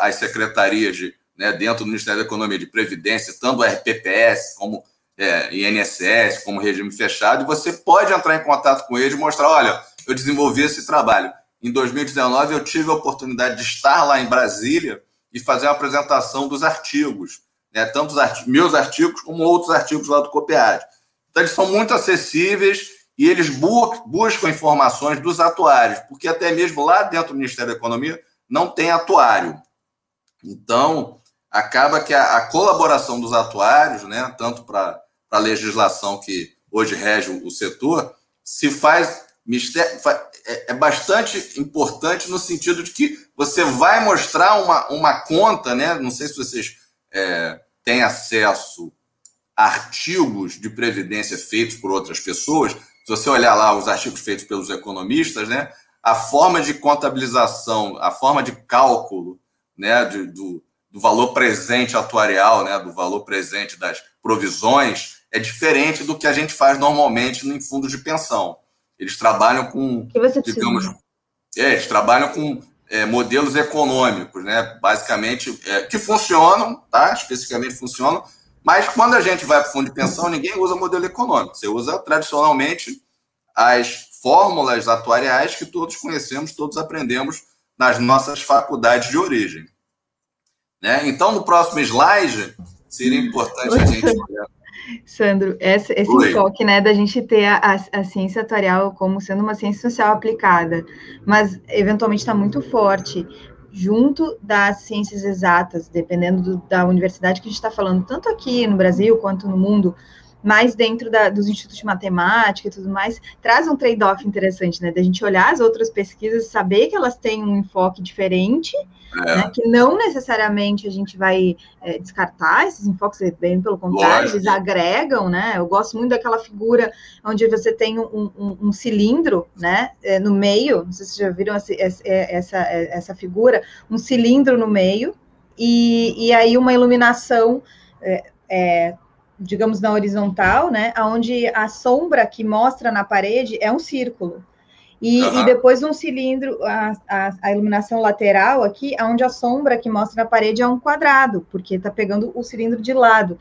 as secretarias de, né, dentro do Ministério da Economia de Previdência, tanto o RPPS como é, INSS, como regime fechado, e você pode entrar em contato com eles e mostrar: olha, eu desenvolvi esse trabalho. Em 2019, eu tive a oportunidade de estar lá em Brasília e fazer uma apresentação dos artigos, né, tanto os artigos, meus artigos como outros artigos lá do COPEAD. Então, eles são muito acessíveis e eles bu buscam informações dos atuários, porque até mesmo lá dentro do Ministério da Economia não tem atuário. Então, acaba que a, a colaboração dos atuários, né, tanto para a legislação que hoje rege o setor, se faz é, é bastante importante no sentido de que você vai mostrar uma, uma conta, né? Não sei se vocês é, têm acesso a artigos de previdência feitos por outras pessoas. Se você olhar lá os artigos feitos pelos economistas, né? A forma de contabilização, a forma de cálculo, né? De, do, do valor presente atuarial, né? Do valor presente das provisões é diferente do que a gente faz normalmente em fundos de pensão. Eles trabalham com, digamos, é, eles trabalham com é, modelos econômicos, né? Basicamente, é, que funcionam, tá? Especificamente funcionam, mas quando a gente vai para o fundo de pensão, ninguém usa modelo econômico. Você usa tradicionalmente as fórmulas atuariais que todos conhecemos, todos aprendemos nas nossas faculdades de origem. Né? Então, no próximo slide, seria importante a gente olhar. Sandro, esse, esse enfoque, né, da gente ter a, a, a, ciência atuarial como sendo uma ciência social aplicada, mas eventualmente está muito forte junto das ciências exatas, dependendo do, da universidade que a gente está falando, tanto aqui no Brasil quanto no mundo, mais dentro da, dos institutos de matemática e tudo mais, traz um trade-off interessante, né? Da gente olhar as outras pesquisas, saber que elas têm um enfoque diferente, é. né, que não necessariamente a gente vai é, descartar esses enfoques, bem pelo contrário, Lógico. eles agregam, né? Eu gosto muito daquela figura onde você tem um, um, um cilindro, né, é, no meio, não sei se vocês já viram essa, essa, essa figura, um cilindro no meio, e, e aí uma iluminação é, é, digamos, na horizontal, né? Onde a sombra que mostra na parede é um círculo. E, uhum. e depois um cilindro, a, a, a, iluminação lateral aqui, onde a sombra que mostra na parede é um quadrado, porque está pegando o cilindro de lado.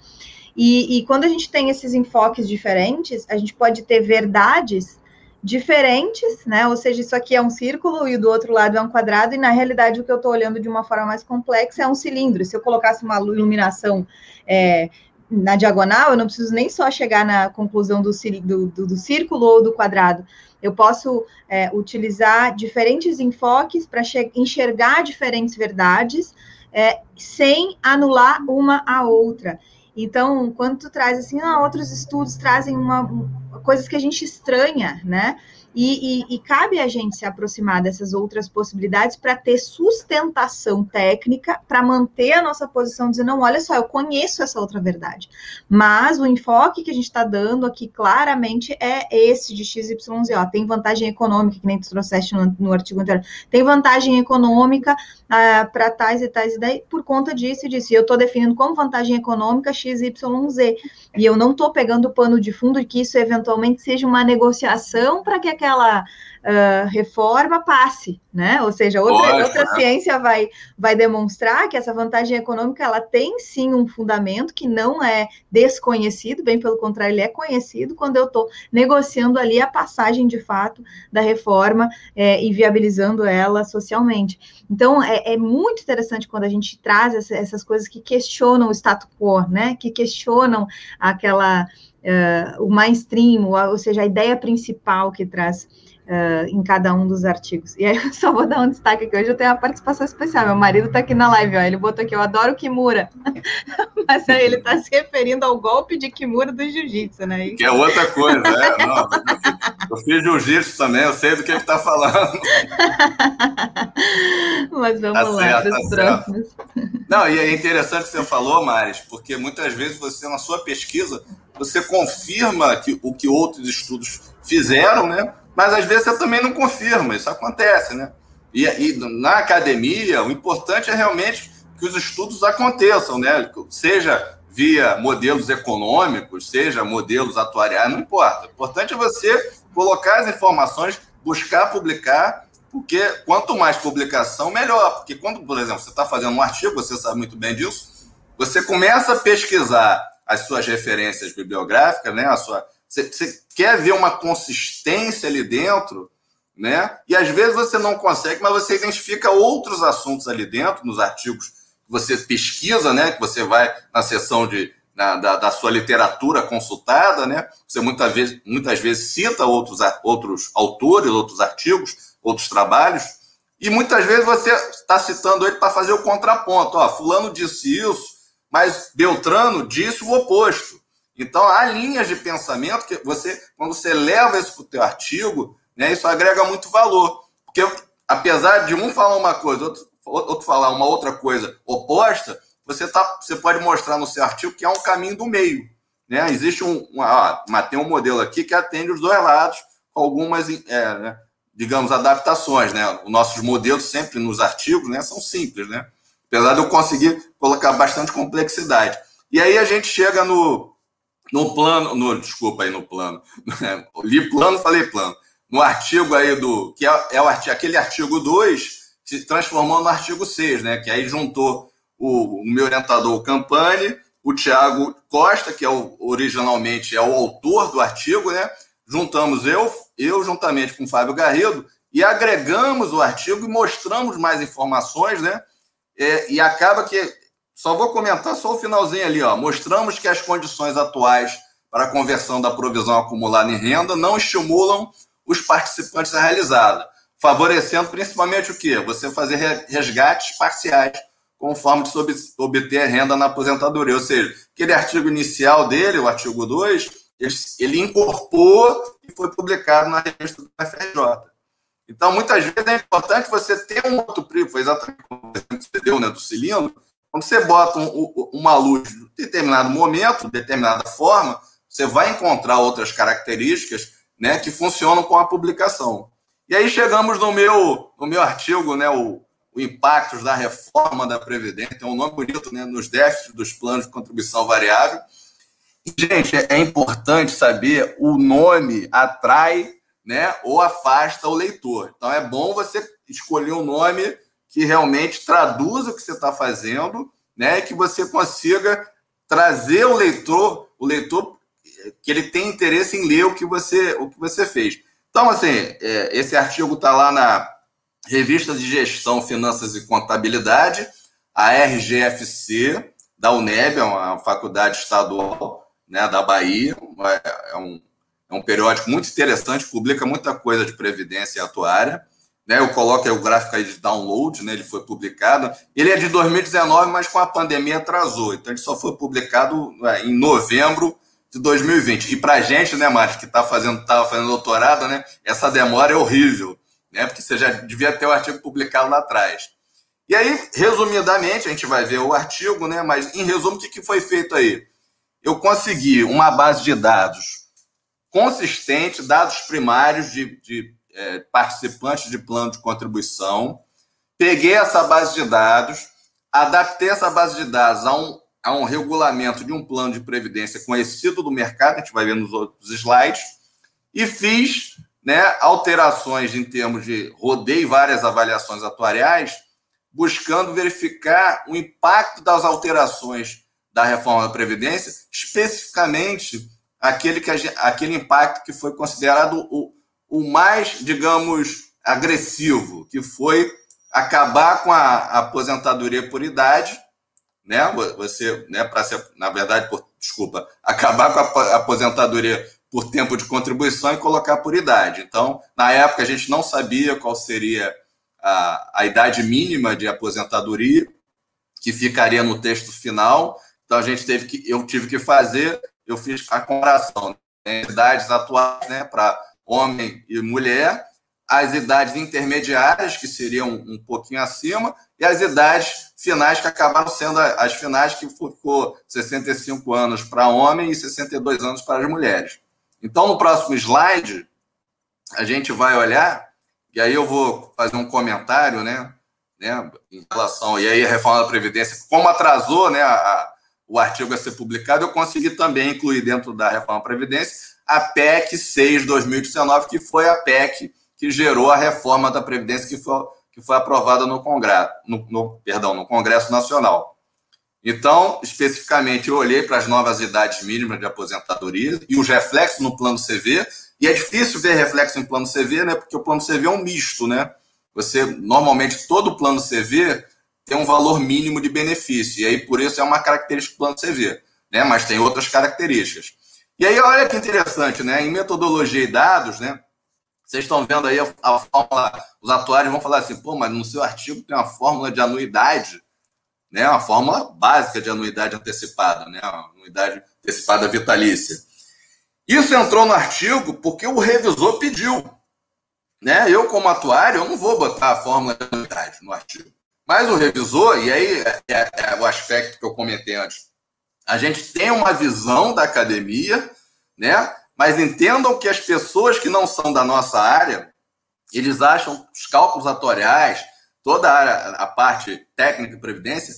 E, e quando a gente tem esses enfoques diferentes, a gente pode ter verdades diferentes, né? Ou seja, isso aqui é um círculo e do outro lado é um quadrado, e na realidade o que eu estou olhando de uma forma mais complexa é um cilindro. Se eu colocasse uma iluminação é, na diagonal, eu não preciso nem só chegar na conclusão do, do, do, do círculo ou do quadrado. Eu posso é, utilizar diferentes enfoques para enxergar diferentes verdades é, sem anular uma a outra. Então, quando tu traz assim, ah, outros estudos trazem uma, coisas que a gente estranha, né? E, e, e, cabe a gente se aproximar dessas outras possibilidades para ter sustentação técnica, para manter a nossa posição, dizer, não, olha só, eu conheço essa outra verdade. Mas o enfoque que a gente está dando aqui claramente é esse de XYZ. Ó, tem vantagem econômica, que nem tu trouxeste no, no artigo anterior, tem vantagem econômica ah, para tais e tais ideias por conta disso e disso. E eu estou definindo como vantagem econômica XYZ. E eu não estou pegando o pano de fundo de que isso eventualmente seja uma negociação para que aquela aquela uh, reforma passe, né? Ou seja, outra, outra né? ciência vai, vai demonstrar que essa vantagem econômica ela tem sim um fundamento que não é desconhecido, bem pelo contrário, ele é conhecido quando eu estou negociando ali a passagem de fato da reforma é, e viabilizando ela socialmente. Então, é, é, muito interessante quando a gente traz essa, essas coisas que questionam o status quo, né? Que questionam aquela uh, o mainstream, ou seja, a ideia principal que traz uh, em cada um dos artigos. E aí eu só vou dar um destaque aqui, hoje eu tenho uma participação especial, meu marido está aqui na live, ó, ele botou aqui, eu adoro Kimura, mas aí ele está se referindo ao golpe de Kimura do jiu-jitsu, né? Que é outra coisa, né? Não, eu fiz jiu-jitsu também, eu sei do que ele está falando. mas vamos tá lá os tá próximos. Não, e é interessante o que você falou, Maris, porque muitas vezes você, na sua pesquisa, você confirma que, o que outros estudos fizeram, né? Mas às vezes você também não confirma, isso acontece, né? E, e na academia, o importante é realmente que os estudos aconteçam, né? Seja via modelos econômicos, seja modelos atuariais, não importa. O importante é você colocar as informações, buscar publicar, porque quanto mais publicação, melhor. Porque quando, por exemplo, você está fazendo um artigo, você sabe muito bem disso, você começa a pesquisar as suas referências bibliográficas, né? A sua, você, quer ver uma consistência ali dentro, né? E às vezes você não consegue, mas você identifica outros assuntos ali dentro, nos artigos que você pesquisa, né? Que você vai na seção de, na, da, da, sua literatura consultada, né? Você muitas vezes, muitas vezes cita outros, outros autores, outros artigos, outros trabalhos, e muitas vezes você está citando ele para fazer o contraponto. Ó, fulano disse isso, mas Beltrano disse o oposto. Então, há linhas de pensamento que você, quando você leva isso para o teu artigo, né, isso agrega muito valor. Porque, apesar de um falar uma coisa, outro, outro falar uma outra coisa oposta, você, tá, você pode mostrar no seu artigo que é um caminho do meio. Né? Existe um, uma, uma, tem um modelo aqui que atende os dois lados, com algumas, é, né, digamos, adaptações. Né? Os nossos modelos sempre nos artigos né, são simples, né? apesar de eu conseguir colocar bastante complexidade. E aí a gente chega no, no plano, no, desculpa aí no plano, li plano, falei plano, no artigo aí do, que é, é o artigo, aquele artigo 2, se transformou no artigo 6, né, que aí juntou o, o meu orientador, Campani, o Tiago Costa, que é o, originalmente é o autor do artigo, né, juntamos eu, eu juntamente com o Fábio Garrido, e agregamos o artigo e mostramos mais informações, né, é, e acaba que só vou comentar só o finalzinho ali, ó. Mostramos que as condições atuais para a conversão da provisão acumulada em renda não estimulam os participantes a realizá-la, favorecendo principalmente o quê? Você fazer resgates parciais conforme de obter renda na aposentadoria. Ou seja, aquele artigo inicial dele, o artigo 2, ele, incorporou e foi publicado na revista do FRJ. Então, muitas vezes é importante você ter um outro primo, foi exatamente como você deu, né, do cilindro, quando você bota um, uma luz em determinado momento, determinada forma, você vai encontrar outras características né, que funcionam com a publicação. E aí chegamos no meu, no meu artigo, né, o, o Impactos da Reforma da Previdência, tem um nome bonito, né, nos déficits dos planos de contribuição variável. E, gente, é, é importante saber o nome atrai né, ou afasta o leitor. Então é bom você escolher um nome que realmente traduza o que você está fazendo, né? Que você consiga trazer o leitor, o leitor que ele tem interesse em ler o que você, o que você fez. Então, assim, é, esse artigo está lá na Revista de Gestão, Finanças e Contabilidade, a RGFC, da UNEB, é uma faculdade estadual né, da Bahia, é, um, é um periódico muito interessante, publica muita coisa de previdência e atuária. Né, eu coloco o gráfico aí de download, né, ele foi publicado. Ele é de 2019, mas com a pandemia atrasou. Então, ele só foi publicado é, em novembro de 2020. E para gente, né, Márcio, que está fazendo, tava fazendo doutorado, né, essa demora é horrível, né, porque você já devia ter o artigo publicado lá atrás. E aí, resumidamente, a gente vai ver o artigo, né, mas em resumo, o que, que foi feito aí? Eu consegui uma base de dados consistente, dados primários de, de é, participantes de plano de contribuição, peguei essa base de dados, adaptei essa base de dados a um, a um regulamento de um plano de previdência conhecido do mercado, a gente vai ver nos outros slides, e fiz né, alterações em termos de rodei várias avaliações atuariais, buscando verificar o impacto das alterações da reforma da Previdência, especificamente aquele, que, aquele impacto que foi considerado o, o mais, digamos, agressivo, que foi acabar com a aposentadoria por idade, né? Você, né, para ser, na verdade, por, desculpa, acabar com a aposentadoria por tempo de contribuição e colocar por idade. Então, na época a gente não sabia qual seria a, a idade mínima de aposentadoria que ficaria no texto final. Então a gente teve que, eu tive que fazer, eu fiz a comparação né, idades atuais, né, para homem e mulher, as idades intermediárias, que seriam um pouquinho acima, e as idades finais, que acabaram sendo as finais, que ficou 65 anos para homem e 62 anos para as mulheres. Então, no próximo slide, a gente vai olhar e aí eu vou fazer um comentário, né, né, em relação, e aí a reforma da Previdência, como atrasou, né, a, o artigo a ser publicado, eu consegui também incluir dentro da reforma da Previdência a PEC 6 2019, que foi a PEC que gerou a reforma da Previdência que foi, que foi aprovada no Congresso, no, no, perdão, no Congresso Nacional. Então, especificamente, eu olhei para as novas idades mínimas de aposentadoria e os reflexos no plano CV, e é difícil ver reflexo em plano CV, né? Porque o plano CV é um misto, né? Você, normalmente, todo plano CV tem um valor mínimo de benefício, e aí por isso é uma característica do plano CV, né? Mas tem outras características. E aí, olha que interessante, né? Em metodologia e dados, né? Vocês estão vendo aí a, a fórmula, os atuários vão falar assim, pô, mas no seu artigo tem uma fórmula de anuidade, né? Uma fórmula básica de anuidade antecipada, né? Uma anuidade antecipada vitalícia. Isso entrou no artigo porque o revisor pediu. Né? Eu, como atuário, eu não vou botar a fórmula de anuidade no artigo. Mas o revisor, e aí é, é, é o aspecto que eu comentei antes, a gente tem uma visão da academia, né? Mas entendam que as pessoas que não são da nossa área, eles acham os cálculos atoriais, toda a, área, a parte técnica e previdência,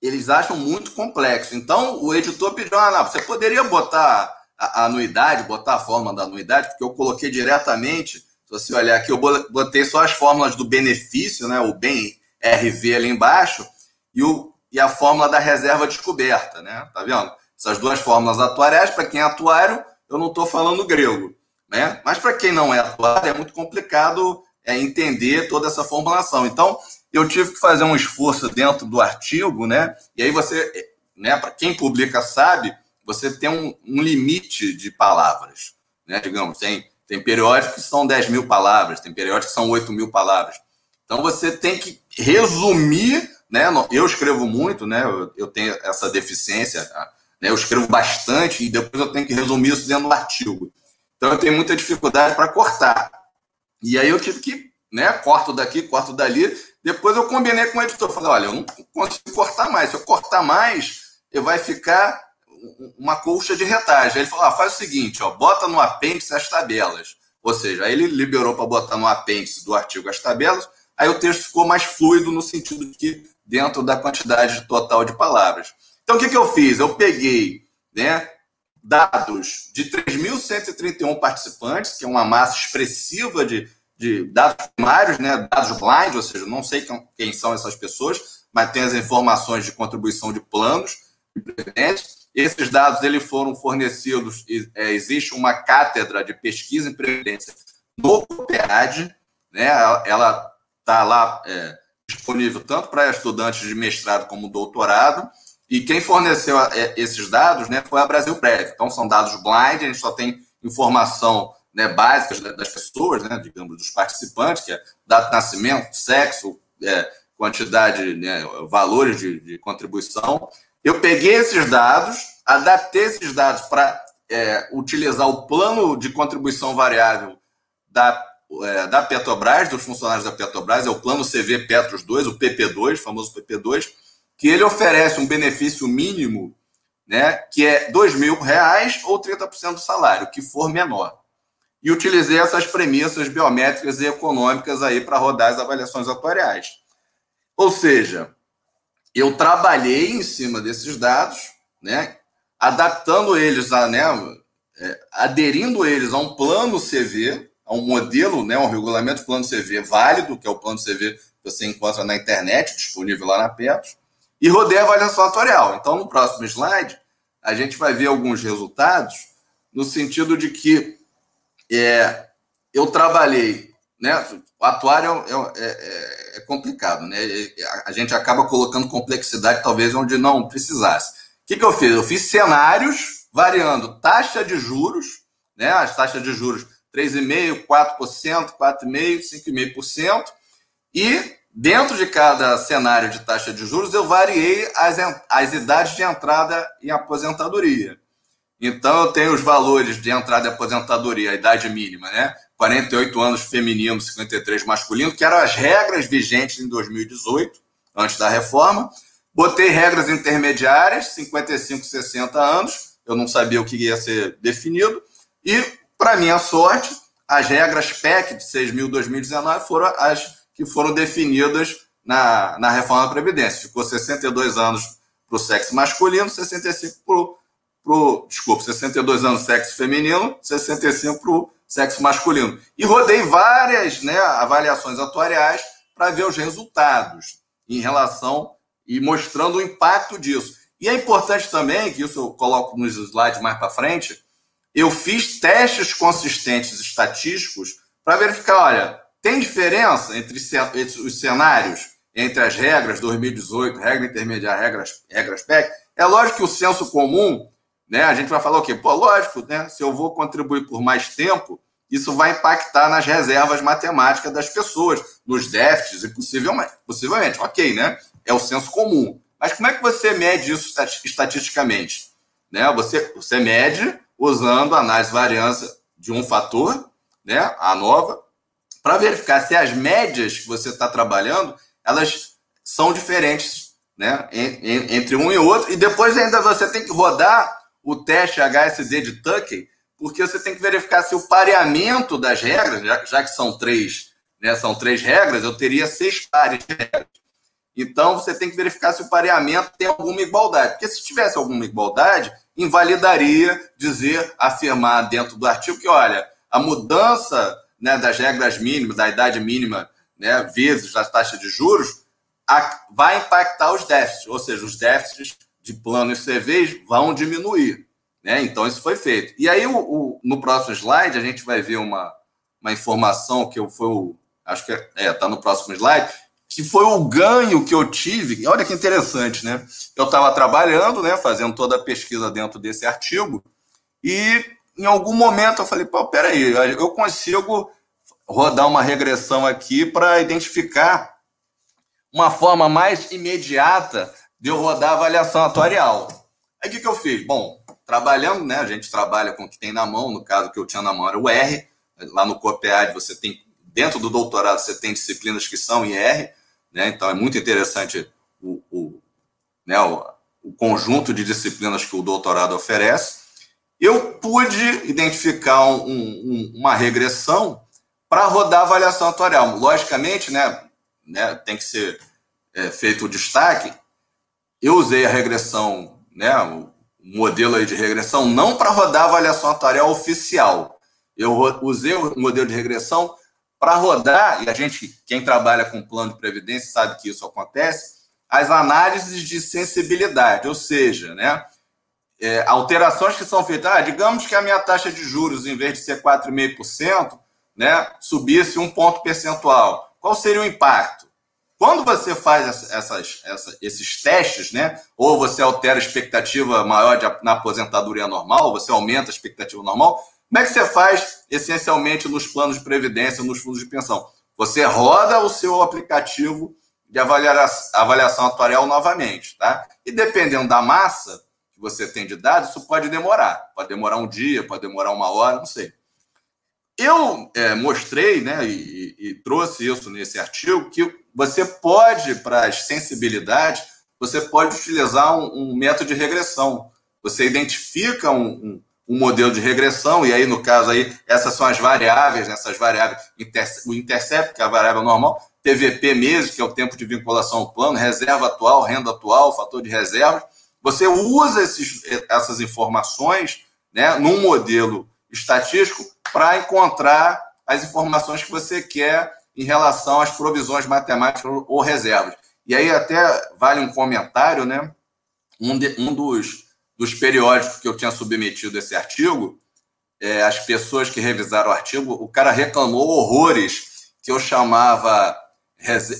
eles acham muito complexo. Então, o editor pediu, ah, não, você poderia botar a, anuidade, botar a fórmula da anuidade, porque eu coloquei diretamente, se você olhar aqui, eu botei só as fórmulas do benefício, né, o bem RV ali embaixo, e o e a fórmula da reserva descoberta, né? Tá vendo? Essas duas fórmulas atuariais, para quem é atuário, eu não estou falando grego, né? Mas para quem não é atuário, é muito complicado é, entender toda essa formulação. Então, eu tive que fazer um esforço dentro do artigo, né? E aí você, né? Para quem publica sabe, você tem um, um, limite de palavras, né? Digamos, tem tem periódicos que são 10 mil palavras, tem periódicos que são 8 mil palavras. Então você tem que resumir né? Eu escrevo muito, né? Eu, tenho essa deficiência, né? Eu escrevo bastante e depois eu tenho que resumir isso dentro do artigo. Então eu tenho muita dificuldade para cortar. E aí eu tive que, né? Corto daqui, corto dali. Depois eu combinei com o editor, falei, olha, eu não consigo cortar mais. Se eu cortar mais, eu vai ficar uma colcha de retagem. Aí ele falou, ah, faz o seguinte, ó, bota no apêndice as tabelas. Ou seja, aí ele liberou para botar no apêndice do artigo as tabelas, aí o texto ficou mais fluido no sentido de que dentro da quantidade total de palavras. Então, o que, que eu fiz? Eu peguei né, dados de 3.131 participantes, que é uma massa expressiva de, de dados primários, né, dados blind, ou seja, não sei quem são essas pessoas, mas tem as informações de contribuição de planos de previdência. Esses dados eles foram fornecidos, é, existe uma cátedra de pesquisa em previdência no COPEAD, né, ela está lá é, disponível tanto para estudantes de mestrado como doutorado. E quem forneceu é, esses dados né, foi a Brasil Prev. Então, são dados blind, a gente só tem informação né, básica das pessoas, né, digamos, dos participantes, que é data de nascimento, sexo, é, quantidade, né, valores de, de, contribuição. Eu peguei esses dados, adaptei esses dados para é, utilizar o plano de contribuição variável da é, da Petrobras, dos funcionários da Petrobras, é o plano CV Petros 2, o PP2, famoso PP2, que ele oferece um benefício mínimo, né, que é R$ mil reais ou 30% do salário, que for menor. E utilizei essas premissas biométricas e econômicas aí para rodar as avaliações atuariais. Ou seja, eu trabalhei em cima desses dados, né, adaptando eles a, né, é, aderindo eles a um plano CV, a um modelo, né, um regulamento plano CV válido, que é o plano CV que você encontra na internet, disponível lá na Petros, e rodei a avaliação atuarial. Então, no próximo slide, a gente vai ver alguns resultados no sentido de que é, eu trabalhei, né, o atuário é, é, é, é complicado, né, a gente acaba colocando complexidade talvez onde não precisasse. O que, que eu fiz? Eu fiz cenários variando taxa de juros, né, as taxas de juros 3,5%, 4%, 4,5%, 5,5%. E dentro de cada cenário de taxa de juros, eu variei as, as idades de entrada em aposentadoria. Então, eu tenho os valores de entrada em aposentadoria, a idade mínima, né? 48 anos feminino, 53 masculino, que eram as regras vigentes em 2018, antes da reforma. Botei regras intermediárias, 55, 60 anos, eu não sabia o que ia ser definido. E para minha sorte, as regras PEC de 6.000-2019 foram as que foram definidas na, na reforma da Previdência. Ficou 62 anos para o sexo masculino, 65 para o. Desculpa, 62 anos sexo feminino, 65 para o sexo masculino. E rodei várias né, avaliações atuariais para ver os resultados em relação e mostrando o impacto disso. E é importante também, que isso eu coloco nos slides mais para frente, eu fiz testes consistentes estatísticos para verificar, olha, tem diferença entre os cenários, entre as regras 2018, regra intermediária, regras, regras PEC? É lógico que o senso comum, né, a gente vai falar o quê? Pô, lógico, né, se eu vou contribuir por mais tempo, isso vai impactar nas reservas matemáticas das pessoas, nos déficits e possivelmente, possivelmente, ok, né? É o senso comum. Mas como é que você mede isso estatisticamente? Né? Você, você mede usando a análise variância de um fator, né, a nova, para verificar se as médias que você está trabalhando elas são diferentes né, entre um e outro. E depois ainda você tem que rodar o teste HSD de Tuckey, porque você tem que verificar se o pareamento das regras, já, já que são três, né, são três regras, eu teria seis pares de regras. Então você tem que verificar se o pareamento tem alguma igualdade. Porque se tivesse alguma igualdade, invalidaria dizer, afirmar dentro do artigo que, olha, a mudança né, das regras mínimas, da idade mínima, né, vezes a taxa de juros, a, vai impactar os déficits, ou seja, os déficits de plano e CVs vão diminuir. Né? Então, isso foi feito. E aí, o, o, no próximo slide, a gente vai ver uma, uma informação que eu foi o. Acho que é, é, tá no próximo slide, que foi o ganho que eu tive. Olha que interessante, né? Eu estava trabalhando, né, fazendo toda a pesquisa dentro desse artigo, e em algum momento eu falei, pô, peraí, eu consigo rodar uma regressão aqui para identificar uma forma mais imediata de eu rodar a avaliação atuarial. Aí o que, que eu fiz? Bom, trabalhando, né? A gente trabalha com o que tem na mão, no caso que eu tinha na mão era o R. Lá no COPEAD você tem, dentro do doutorado, você tem disciplinas que são em R, né? Então é muito interessante o, o, né, o, o conjunto de disciplinas que o doutorado oferece. Eu pude identificar um, um, uma regressão para rodar a avaliação atuarial. Logicamente, né, né, tem que ser é, feito o destaque. Eu usei a regressão, né, o modelo aí de regressão, não para rodar a avaliação atuarial oficial. Eu usei o modelo de regressão para rodar, e a gente, quem trabalha com plano de previdência, sabe que isso acontece, as análises de sensibilidade, ou seja, né, é, alterações que são feitas. Ah, digamos que a minha taxa de juros, em vez de ser 4,5%, né, subisse um ponto percentual. Qual seria o impacto? Quando você faz essas, essas, esses testes, né, ou você altera a expectativa maior de, na aposentadoria normal, você aumenta a expectativa normal, como é que você faz essencialmente nos planos de previdência, nos fundos de pensão? Você roda o seu aplicativo de avaliação, atuarial novamente, tá? E dependendo da massa que você tem de dados, isso pode demorar. Pode demorar um dia, pode demorar uma hora, não sei. Eu é, mostrei, né, e, e, trouxe isso nesse artigo, que você pode, para as sensibilidades, você pode utilizar um, um, método de regressão. Você identifica um, um, um, modelo de regressão, e aí, no caso, aí, essas são as variáveis, né, essas variáveis, o intercept, que é a variável normal, TVP mesmo, que é o tempo de vinculação ao plano, reserva atual, renda atual, fator de reserva. Você usa esses, essas informações né, num modelo estatístico para encontrar as informações que você quer em relação às provisões matemáticas ou reservas. E aí até vale um comentário, né? Um, de, um dos, dos periódicos que eu tinha submetido esse artigo, é, as pessoas que revisaram o artigo, o cara reclamou horrores que eu chamava,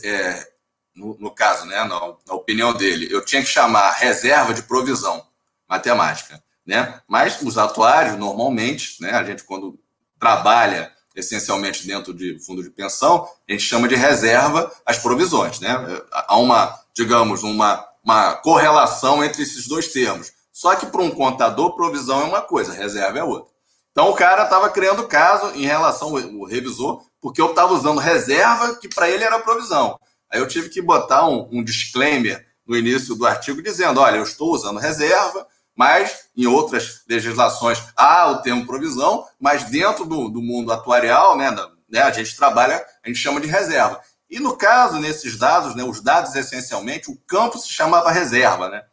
é, no, no, caso, né, na, na opinião dele, eu tinha que chamar reserva de provisão matemática. Né? Mas os atuários, normalmente, né, a gente quando trabalha essencialmente dentro de fundo de pensão, a gente chama de reserva as provisões. Né? Há uma, digamos, uma, uma correlação entre esses dois termos. Só que para um contador, provisão é uma coisa, reserva é outra. Então o cara estava criando caso em relação ao revisor, porque eu estava usando reserva, que para ele era provisão. Aí eu tive que botar um, um disclaimer no início do artigo dizendo: olha, eu estou usando reserva, Mas em outras legislações há o termo provisão, mas dentro do, do mundo atuarial, né, né, a gente trabalha, a gente chama de reserva. E no caso, nesses dados, né, os dados essencialmente, o campo se chamava reserva, né,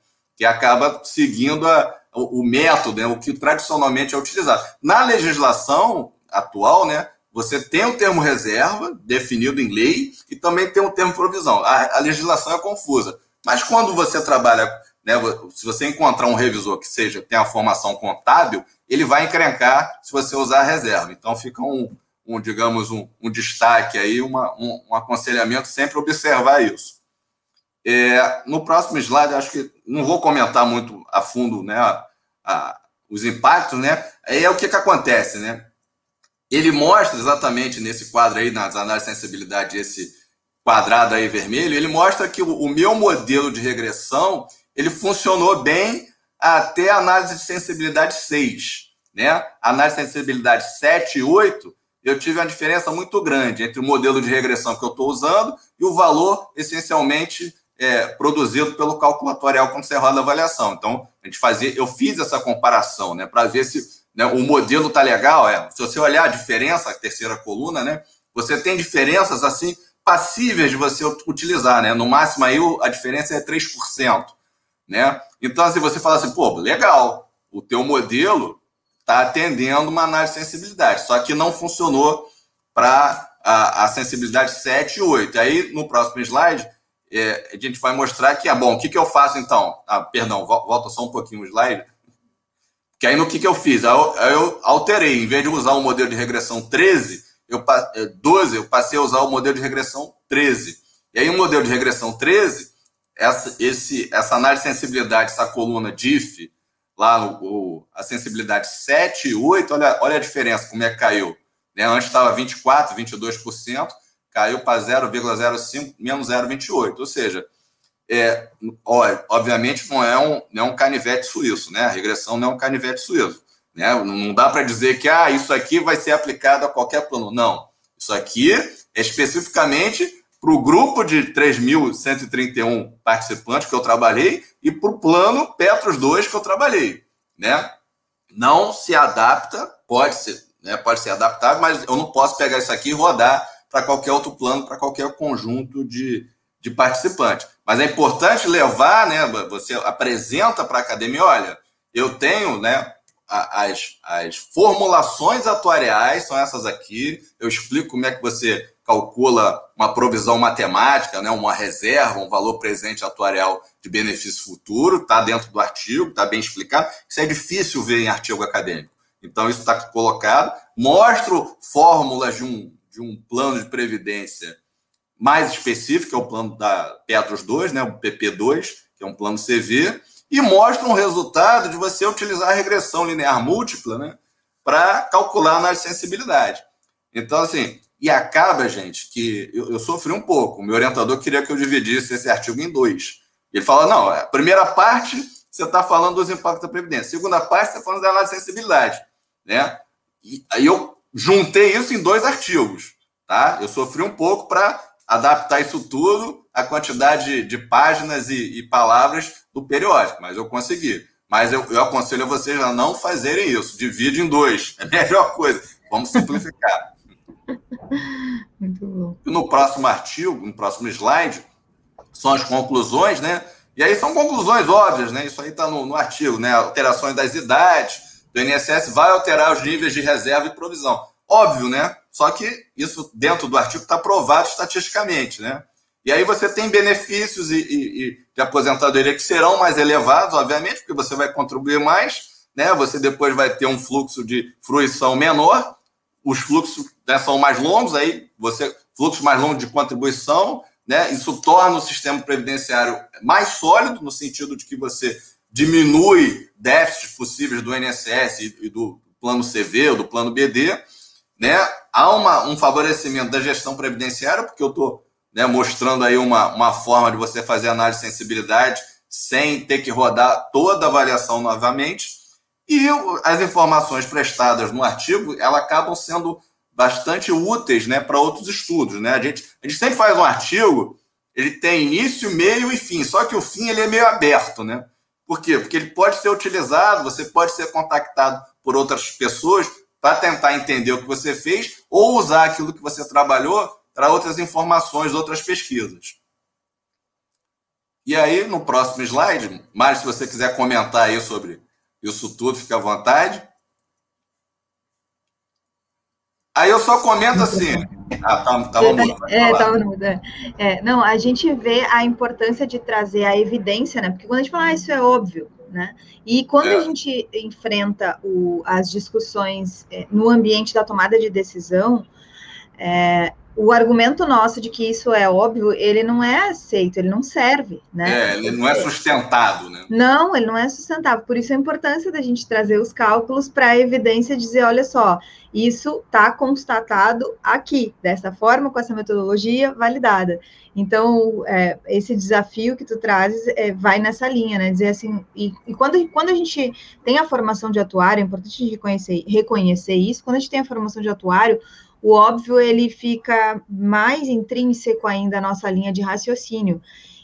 que acaba seguindo a, o, o, método, né, o que tradicionalmente é utilizado. Na legislação atual, né, você tem o termo reserva, definido em lei, e também tem o termo provisão. A, a legislação é confusa. Mas quando você trabalha, né, se você encontrar um revisor que seja tem a formação contábil, ele vai encrencar se você usar a reserva. Então fica um, um digamos, um, um, destaque aí, uma, um, um, aconselhamento sempre observar isso. É, no próximo slide, acho que não vou comentar muito a fundo né, a, a, os impactos, né? Aí é o que, que acontece, né? Ele mostra exatamente nesse quadro aí, nas análises de sensibilidade, esse quadrado aí vermelho, ele mostra que o, o meu modelo de regressão ele funcionou bem até a análise de sensibilidade 6. Né? A análise de sensibilidade 7 e 8, eu tive uma diferença muito grande entre o modelo de regressão que eu estou usando e o valor essencialmente é, produzido pelo calculatorial quando você roda a avaliação. Então, a gente fazia, eu fiz essa comparação né, para ver se né, o modelo está legal. É, se você olhar a diferença, a terceira coluna, né, você tem diferenças assim passíveis de você utilizar, né? No máximo aí a diferença é 3%, né? Então, assim, você fala assim, pô, legal, o teu modelo está atendendo uma análise de sensibilidade, só que não funcionou para a, a, sensibilidade 7 e 8. Aí, no próximo slide, é, a gente vai mostrar que, ah, bom, o que, que eu faço então? Ah, perdão, volta só um pouquinho o slide. Que aí, no que, que eu fiz? Eu, eu alterei, em vez de usar o modelo de regressão 13, eu, 12, é, eu passei a usar o modelo de regressão 13. E aí, o modelo de regressão 13, essa, esse, essa análise de sensibilidade, essa coluna DIF, lá o, a sensibilidade 7 e 8, olha, olha a diferença, como é que caiu. Né? Antes estava 24%, 22%, caiu para 0,05, menos 0,28. Ou seja, é, obviamente não é, um, não é um canivete suíço, né? A regressão não é um canivete suíço. Né? Não dá para dizer que ah, isso aqui vai ser aplicado a qualquer plano. Não. Isso aqui é especificamente para o grupo de 3.131 participantes que eu trabalhei e para o plano Petros 2 que eu trabalhei. Né? Não se adapta, pode ser, né, pode ser adaptável, mas eu não posso pegar isso aqui e rodar para qualquer outro plano, para qualquer conjunto de, de participantes. Mas é importante levar, né? Você apresenta para a academia, olha, eu tenho né, as, as formulações atuariais são essas aqui. Eu explico como é que você calcula uma provisão matemática, né, uma reserva, um valor presente atuarial de benefício futuro, está dentro do artigo, está bem explicado. Isso é difícil ver em artigo acadêmico. Então, isso está colocado. Mostro fórmulas de um, de um plano de previdência mais específico, que é o plano da Petros 2, né, o PP2, que é um plano CV e mostra um resultado de você utilizar a regressão linear múltipla né, para calcular a sensibilidade. Então, assim, e acaba, gente, que eu, eu, sofri um pouco. O meu orientador queria que eu dividisse esse artigo em dois. Ele fala: não, a primeira parte você está falando dos impactos da Previdência, a segunda parte você está falando da análise de sensibilidade. Né? E aí eu juntei isso em dois artigos. Tá? Eu sofri um pouco para adaptar isso tudo à quantidade de páginas e, e palavras do periódico, mas eu consegui. Mas eu, eu aconselho a vocês a não fazerem isso. Divide em dois. É a melhor coisa. Vamos simplificar. Muito bom. No próximo artigo, no próximo slide, são as conclusões, né? E aí são conclusões óbvias, né? Isso aí está no, no, artigo, né? Alterações das idades do INSS vai alterar os níveis de reserva e provisão. Óbvio, né? Só que isso dentro do artigo está provado estatisticamente, né? E aí você tem benefícios e, e, e, de aposentadoria que serão mais elevados, obviamente, porque você vai contribuir mais, né? Você depois vai ter um fluxo de fruição menor, os fluxos né, são mais longos, aí você fluxo mais longo de contribuição, né? Isso torna o sistema previdenciário mais sólido no sentido de que você diminui déficits possíveis do INSS e, do plano CV ou do plano BD, né? Há uma, um favorecimento da gestão previdenciária, porque eu estou né, mostrando aí uma, uma forma de você fazer análise de sensibilidade sem ter que rodar toda a avaliação novamente. E as informações prestadas no artigo, elas acabam sendo bastante úteis né, para outros estudos. Né? A, gente, a gente sempre faz um artigo, ele tem início, meio e fim, só que o fim ele é meio aberto. Né? Por quê? Porque ele pode ser utilizado, você pode ser contactado por outras pessoas para tentar entender o que você fez ou usar aquilo que você trabalhou para outras informações, outras pesquisas. E aí, no próximo slide, Mário, se você quiser comentar aí sobre isso tudo, fica à vontade. Aí eu só comento assim. Ah, tá, tava mudo. É, tava mudo. É. é, não, a gente vê a importância de trazer a evidência, né? Porque quando a gente fala, ah, isso é óbvio, né? E quando é. a gente enfrenta o, as discussões é, no ambiente da tomada de decisão, é, o argumento nosso de que isso é óbvio, ele não é aceito, ele não serve, né? É, ele não é sustentado, né? Não, ele não é sustentável. Por isso a importância da gente trazer os cálculos para a evidência dizer, olha só, isso está constatado aqui, dessa forma, com essa metodologia validada. Então, é, esse desafio que tu trazes é, vai nessa linha, né? Dizer assim, e, e, quando, quando a gente tem a formação de atuário, é importante reconhecer, reconhecer isso, quando a gente tem a formação de atuário, o óbvio ele fica mais intrínseco ainda à nossa linha de raciocínio.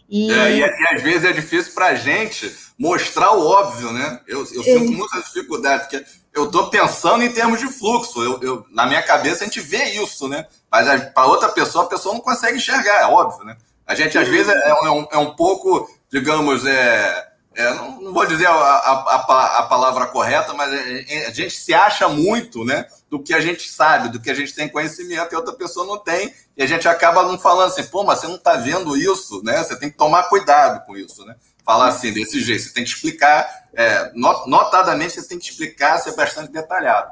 E, é, e, e às vezes é difícil para a gente mostrar o óbvio, né? Eu, eu sinto muita dificuldade, porque eu estou pensando em termos de fluxo. Eu, eu, na minha cabeça a gente vê isso, né? Mas para outra pessoa, a pessoa não consegue enxergar, é óbvio, né? A gente, às vezes, é, é, um, é um pouco, digamos, é, é, não, não, vou dizer a, a, a, palavra correta, mas é, é, a gente se acha muito, né? Do que a gente sabe, do que a gente tem conhecimento e outra pessoa não tem, e a gente acaba não falando assim, pô, mas você não está vendo isso, né? Você tem que tomar cuidado com isso, né? Falar assim, desse jeito, você tem que explicar, é, notadamente você tem que explicar, ser bastante detalhado.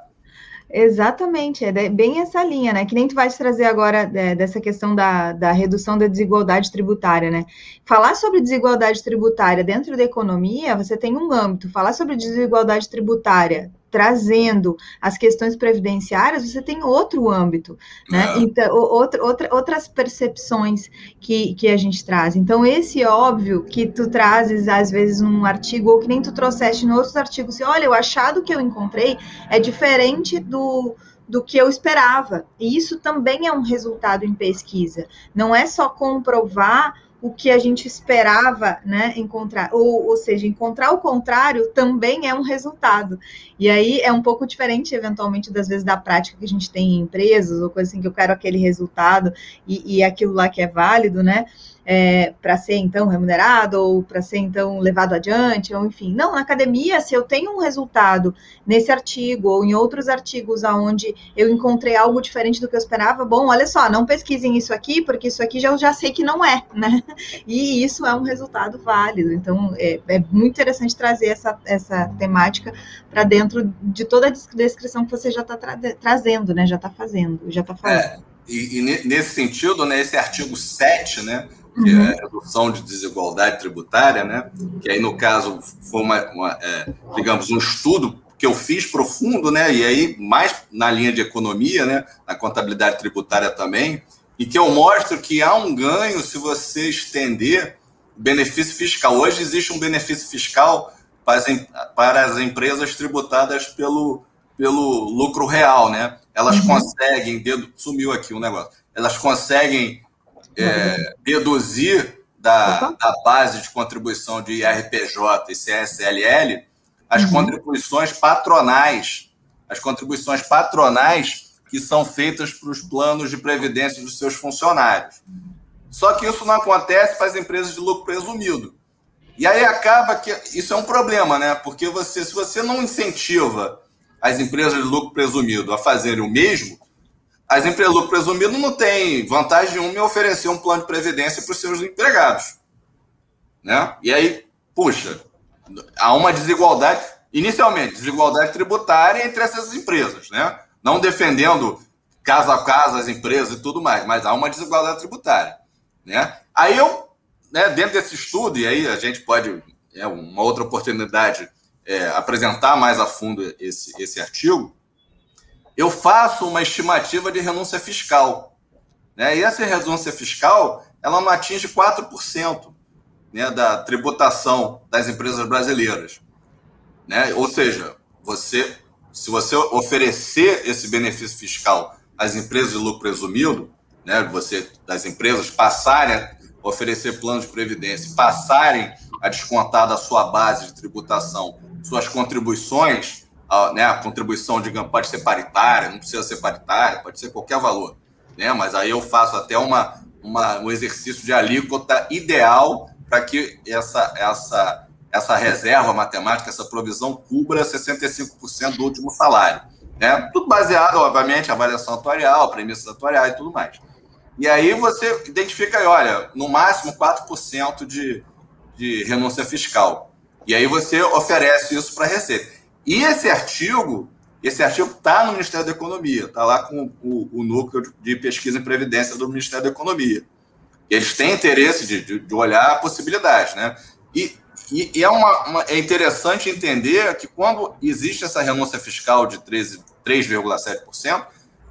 Exatamente, é bem essa linha, né? Que nem tu vai trazer agora é, dessa questão da, da redução da desigualdade tributária, né? Falar sobre desigualdade tributária dentro da economia, você tem um âmbito. Falar sobre desigualdade tributária trazendo as questões previdenciárias, você tem outro âmbito, né? É. Então, outra, outra, outras percepções que, que a gente traz. Então, esse óbvio que tu trazes, às vezes, num artigo, ou que nem tu trouxeste em outros artigos, assim, olha, o achado que eu encontrei é diferente do do que eu esperava. E isso também é um resultado em pesquisa. Não é só comprovar o que a gente esperava né, encontrar, ou, ou seja, encontrar o contrário também é um resultado. E aí é um pouco diferente, eventualmente, das vezes da prática que a gente tem em empresas, ou coisa assim, que eu quero aquele resultado e, e aquilo lá que é válido, né? É, para ser então remunerado ou para ser então levado adiante, ou enfim. Não, na academia, se eu tenho um resultado nesse artigo ou em outros artigos aonde eu encontrei algo diferente do que eu esperava, bom, olha só, não pesquisem isso aqui, porque isso aqui já, eu já sei que não é, né? E isso é um resultado válido. Então, é, é muito interessante trazer essa, essa temática para dentro de toda a descrição que você já está tra trazendo, né? Já está fazendo, já está falando. É, e, e, nesse sentido, né, esse artigo 7, né, que é a uhum. redução de desigualdade tributária, né? Que aí, no caso, foi uma, uma é, digamos, um estudo que eu fiz profundo, né? E aí, mais na linha de economia, né? Na contabilidade tributária também, e que eu mostro que há um ganho se você estender o benefício fiscal. Hoje existe um benefício fiscal para as, para as empresas tributadas pelo, pelo lucro real, né? Elas uhum. conseguem, dedo, sumiu aqui o um negócio, elas conseguem é, deduzir da, da, base de contribuição de IRPJ e CSLL as uhum. contribuições patronais, as contribuições patronais que são feitas para os planos de previdência dos seus funcionários. Só que isso não acontece para as empresas de lucro presumido. E aí acaba que isso é um problema, né? Porque você, se você não incentiva as empresas de lucro presumido a fazerem o mesmo, as empresas lucro presumido não têm vantagem nenhuma em oferecer um plano de previdência para os seus empregados. Né? E aí, puxa, há uma desigualdade, inicialmente, desigualdade tributária entre essas empresas, né? Não defendendo caso a caso as empresas e tudo mais, mas há uma desigualdade tributária, né? Aí eu, né, dentro desse estudo, e aí a gente pode, é uma outra oportunidade, é, apresentar mais a fundo esse, esse artigo, eu faço uma estimativa de renúncia fiscal. Né? E essa renúncia fiscal ela não atinge 4% né, da tributação das empresas brasileiras. Né? Ou seja, você, se você oferecer esse benefício fiscal às empresas de lucro presumido, né, você, das empresas passarem a oferecer planos de previdência, passarem a descontar da sua base de tributação suas contribuições, a, né, a contribuição, digamos, pode ser paritária, não precisa ser paritária, pode ser qualquer valor, né? Mas aí eu faço até uma, uma um exercício de alíquota ideal para que essa, essa, essa reserva matemática, essa provisão, cubra 65% do último salário. Né? Tudo baseado, obviamente, avaliação atuarial, premissas atuariais e tudo mais. E aí você identifica, olha, no máximo 4% de, de renúncia fiscal. E aí você oferece isso para a Receita. E esse artigo, esse artigo está no Ministério da Economia, está lá com o, o, núcleo de pesquisa em previdência do Ministério da Economia. Eles têm interesse de, de, de olhar a possibilidade, né? E, e, e é, uma, uma, é interessante entender que quando existe essa renúncia fiscal de 3,7%,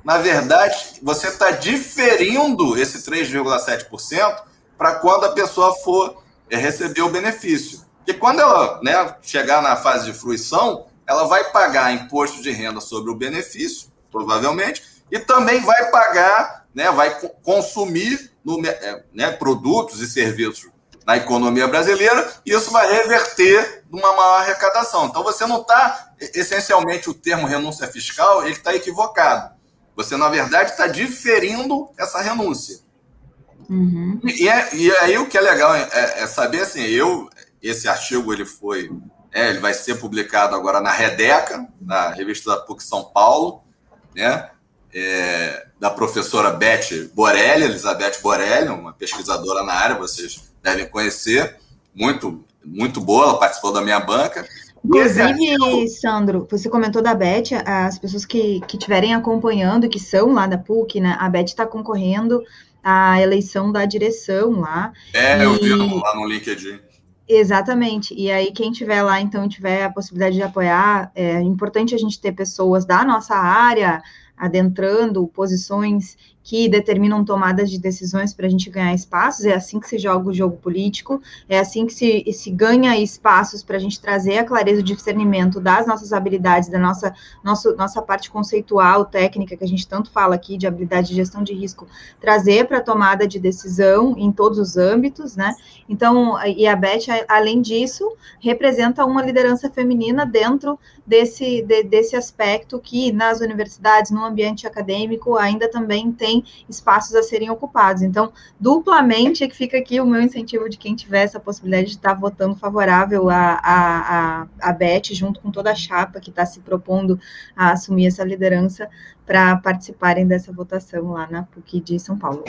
na verdade, você está diferindo esse 3,7% para quando a pessoa for é, receber o benefício. Porque quando ela né, chegar na fase de fruição, ela vai pagar imposto de renda sobre o benefício, provavelmente, e também vai pagar, né, vai consumir no, é, né, produtos e serviços na economia brasileira, e isso vai reverter numa maior arrecadação. Então você não está, essencialmente, o termo renúncia fiscal, ele está equivocado. Você, na verdade, está diferindo essa renúncia. Uhum. E, é, e aí o que é legal é, é, saber assim, eu esse artigo ele foi, é, ele vai ser publicado agora na Redeca, na revista da PUC São Paulo, né? É, da professora Beth Borelli, Elizabeth Borelli, uma pesquisadora na área, vocês devem conhecer, muito, muito boa, ela participou da minha banca. Inclusive, Sandro, você comentou da Beth, as pessoas que estiverem acompanhando, que são lá da PUC, né? A Beth está concorrendo à eleição da direção lá. É, e... eu vi lá no LinkedIn. Exatamente. E aí, quem tiver lá, então, tiver a possibilidade de apoiar, é importante a gente ter pessoas da nossa área adentrando posições que determinam tomadas de decisões para a gente ganhar espaços, é assim que se joga o jogo político, é assim que se, se ganha espaços para a gente trazer a clareza de discernimento das nossas habilidades, da nossa, nosso, nossa parte conceitual, técnica, que a gente tanto fala aqui, de habilidade de gestão de risco, trazer para a tomada de decisão em todos os âmbitos, né? Então, e a Beth, além disso, representa uma liderança feminina dentro desse, de, desse aspecto que nas universidades, no ambiente acadêmico, ainda também tem espaços a serem ocupados. Então, duplamente é que fica aqui o meu incentivo de quem tiver essa possibilidade de estar votando favorável a, a, a, a Beth, junto com toda a chapa que está se propondo a assumir essa liderança para participarem dessa votação lá na PUC de São Paulo.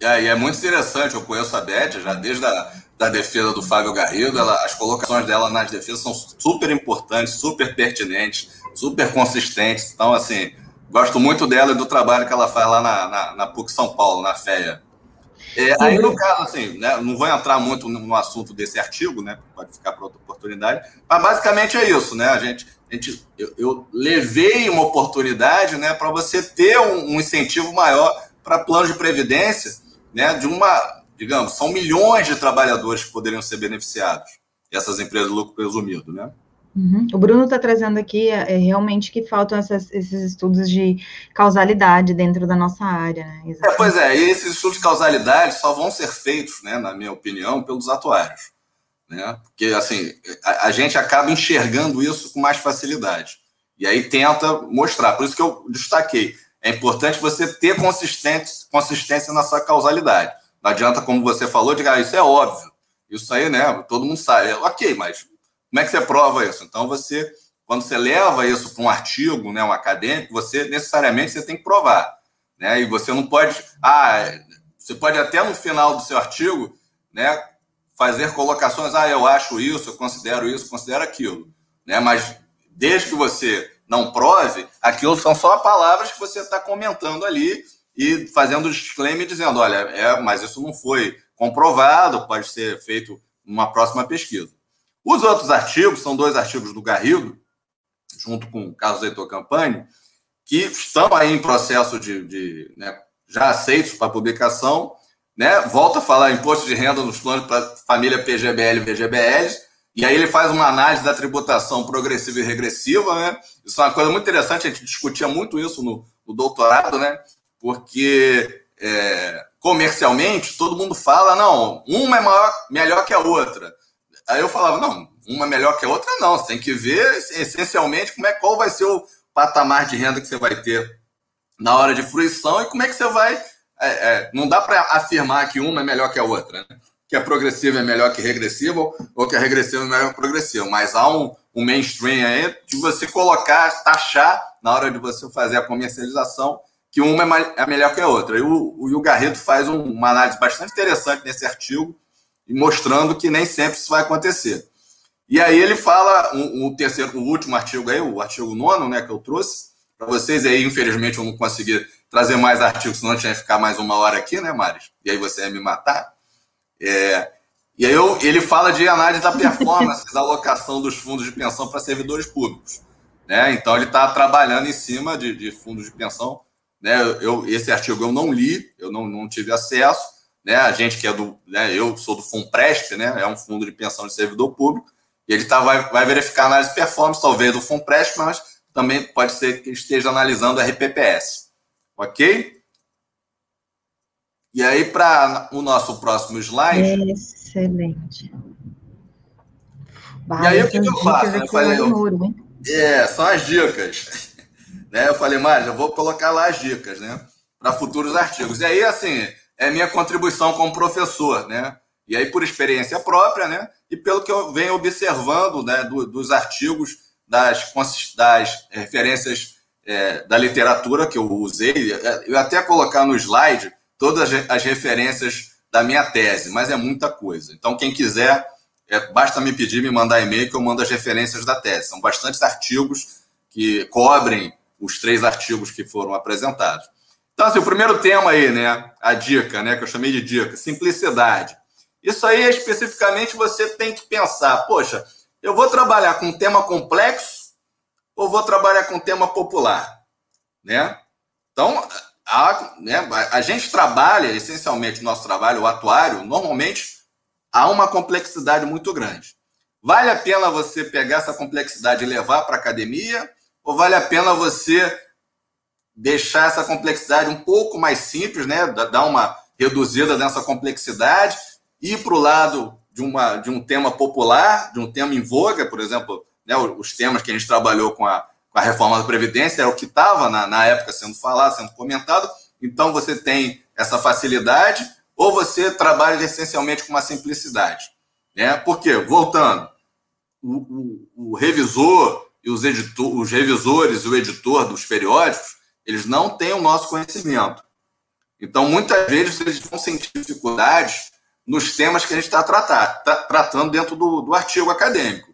É, e é muito interessante, eu conheço a Beth já desde a da defesa do Fábio Garrido, ela, as colocações dela nas defesas são super importantes, super pertinentes, super consistentes. Então, assim, Gosto muito dela e do trabalho que ela faz lá na, na, na PUC São Paulo, na FEA. É, aí, no caso, assim, né, não vou entrar muito no assunto desse artigo, né? Pode ficar para outra oportunidade. Mas basicamente é isso, né? A gente, a gente eu, eu levei uma oportunidade, né, para você ter um, um incentivo maior para plano de previdência, né? De uma, digamos, são milhões de trabalhadores que poderiam ser beneficiados. Essas empresas de lucro presumido, né? Uhum. O Bruno está trazendo aqui é, é, realmente que faltam essas, esses estudos de causalidade dentro da nossa área. Né? É, pois é, e esses estudos de causalidade só vão ser feitos, né, na minha opinião, pelos atuários. Né? Porque assim, a, a gente acaba enxergando isso com mais facilidade. E aí tenta mostrar. Por isso que eu destaquei. É importante você ter consistência, na sua causalidade. Não adianta, como você falou, de ah, isso é óbvio. Isso aí, né? Todo mundo sabe. Ok, mas como é que você prova isso? Então, você, quando você leva isso para um artigo, né, um acadêmico, você necessariamente você tem que provar. Né? E você não pode. Ah, você pode até no final do seu artigo né, fazer colocações, ah, eu acho isso, eu considero isso, considero aquilo. Né? Mas desde que você não prove, aquilo são só palavras que você está comentando ali e fazendo disclaimer dizendo, olha, é, mas isso não foi comprovado, pode ser feito numa próxima pesquisa. Os outros artigos, são dois artigos do Garrido, junto com o Carlos Heitor Campani, que estão aí em processo de, de né, já aceitos para publicação, né? Volta a falar imposto de renda nos planos para família PGBL e VGBL, e aí ele faz uma análise da tributação progressiva e regressiva, né? Isso é uma coisa muito interessante, a gente discutia muito isso no, no doutorado, né? Porque é, comercialmente, todo mundo fala, não, uma é maior, melhor que a outra. Aí eu falava, não, uma melhor que a outra, não. Você tem que ver essencialmente como é, qual vai ser o patamar de renda que você vai ter na hora de fruição e como é que você vai. É, é, não dá para afirmar que uma é melhor que a outra, né? que a progressiva é melhor que regressiva ou que a regressiva é melhor que a progressiva, mas há um, um mainstream aí de você colocar, taxar na hora de você fazer a comercialização que uma é, é melhor que a outra. E o, o Hugo Garrido faz um, uma análise bastante interessante nesse artigo, mostrando que nem sempre isso vai acontecer. E aí ele fala, um, um terceiro, o último artigo aí, o artigo nono, né, que eu trouxe, para vocês aí, infelizmente eu não consegui trazer mais artigos, senão eu tinha que ficar mais uma hora aqui, né, Maris? E aí você ia me matar. É, e aí eu, ele fala de análise da performance da alocação dos fundos de pensão para servidores públicos. Né? Então ele está trabalhando em cima de, de fundos de pensão né? Eu, esse artigo eu não li, eu não, não tive acesso. Né? A gente que é do. Né? Eu sou do FUNPRESP, né? é um fundo de pensão de servidor público, e ele tá, vai, vai verificar a análise de performance, talvez do FUNPRESP, mas também pode ser que esteja analisando a RPPS. Ok? E aí, para o nosso próximo slide. Excelente. e aí, o que, que eu faço? Eu falei, eu, é, são as dicas. Né? Eu falei, mas eu vou colocar lá as dicas, né? Para futuros artigos. E aí, assim, é minha contribuição como professor, né? E aí, por experiência própria, né? E pelo que eu venho observando, né? Do, dos artigos, das, das referências é, da literatura que eu usei, eu até colocar no slide todas as referências da minha tese, mas é muita coisa. Então, quem quiser, é, basta me pedir, me mandar e-mail que eu mando as referências da tese. São bastantes artigos que cobrem os três artigos que foram apresentados. Então, assim, o primeiro tema aí, né, a dica, né, que eu chamei de dica, simplicidade. Isso aí, especificamente, você tem que pensar, poxa, eu vou trabalhar com um tema complexo ou vou trabalhar com um tema popular, né? Então, a, né, a gente trabalha, essencialmente, nosso trabalho, o atuário, normalmente, há uma complexidade muito grande. Vale a pena você pegar essa complexidade e levar para a academia ou vale a pena você deixar essa complexidade um pouco mais simples, né? Dar uma reduzida nessa complexidade, ir para o lado de, uma, de um tema popular, de um tema em voga, por exemplo, né, os temas que a gente trabalhou com a, com a reforma da Previdência, é o que estava na, na época sendo falado, sendo comentado. Então você tem essa facilidade, ou você trabalha essencialmente com uma simplicidade. Né? Por quê? Voltando, o, o, o revisor, e os, editor, os revisores e o editor dos periódicos, eles não têm o nosso conhecimento. Então, muitas vezes, eles vão sentir dificuldades nos temas que a gente está tratando dentro do, do artigo acadêmico.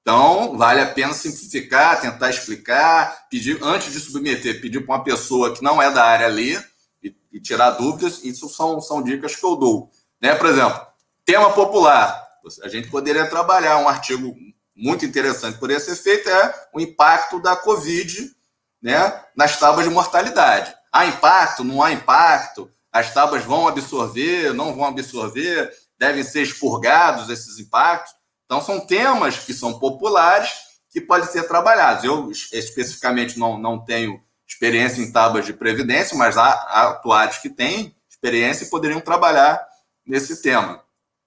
Então, vale a pena simplificar, tentar explicar, pedir, antes de submeter, pedir para uma pessoa que não é da área ler e, e, tirar dúvidas. Isso são, são dicas que eu dou. Né? Por exemplo, tema popular. A gente poderia trabalhar um artigo muito interessante por esse efeito é o impacto da Covid né, nas tábuas de mortalidade. Há impacto? Não há impacto? As tábuas vão absorver? Não vão absorver? Devem ser expurgados esses impactos? Então, são temas que são populares que podem ser trabalhados. Eu, especificamente, não, não tenho experiência em tábuas de previdência, mas há, há atuários que têm experiência e poderiam trabalhar nesse tema.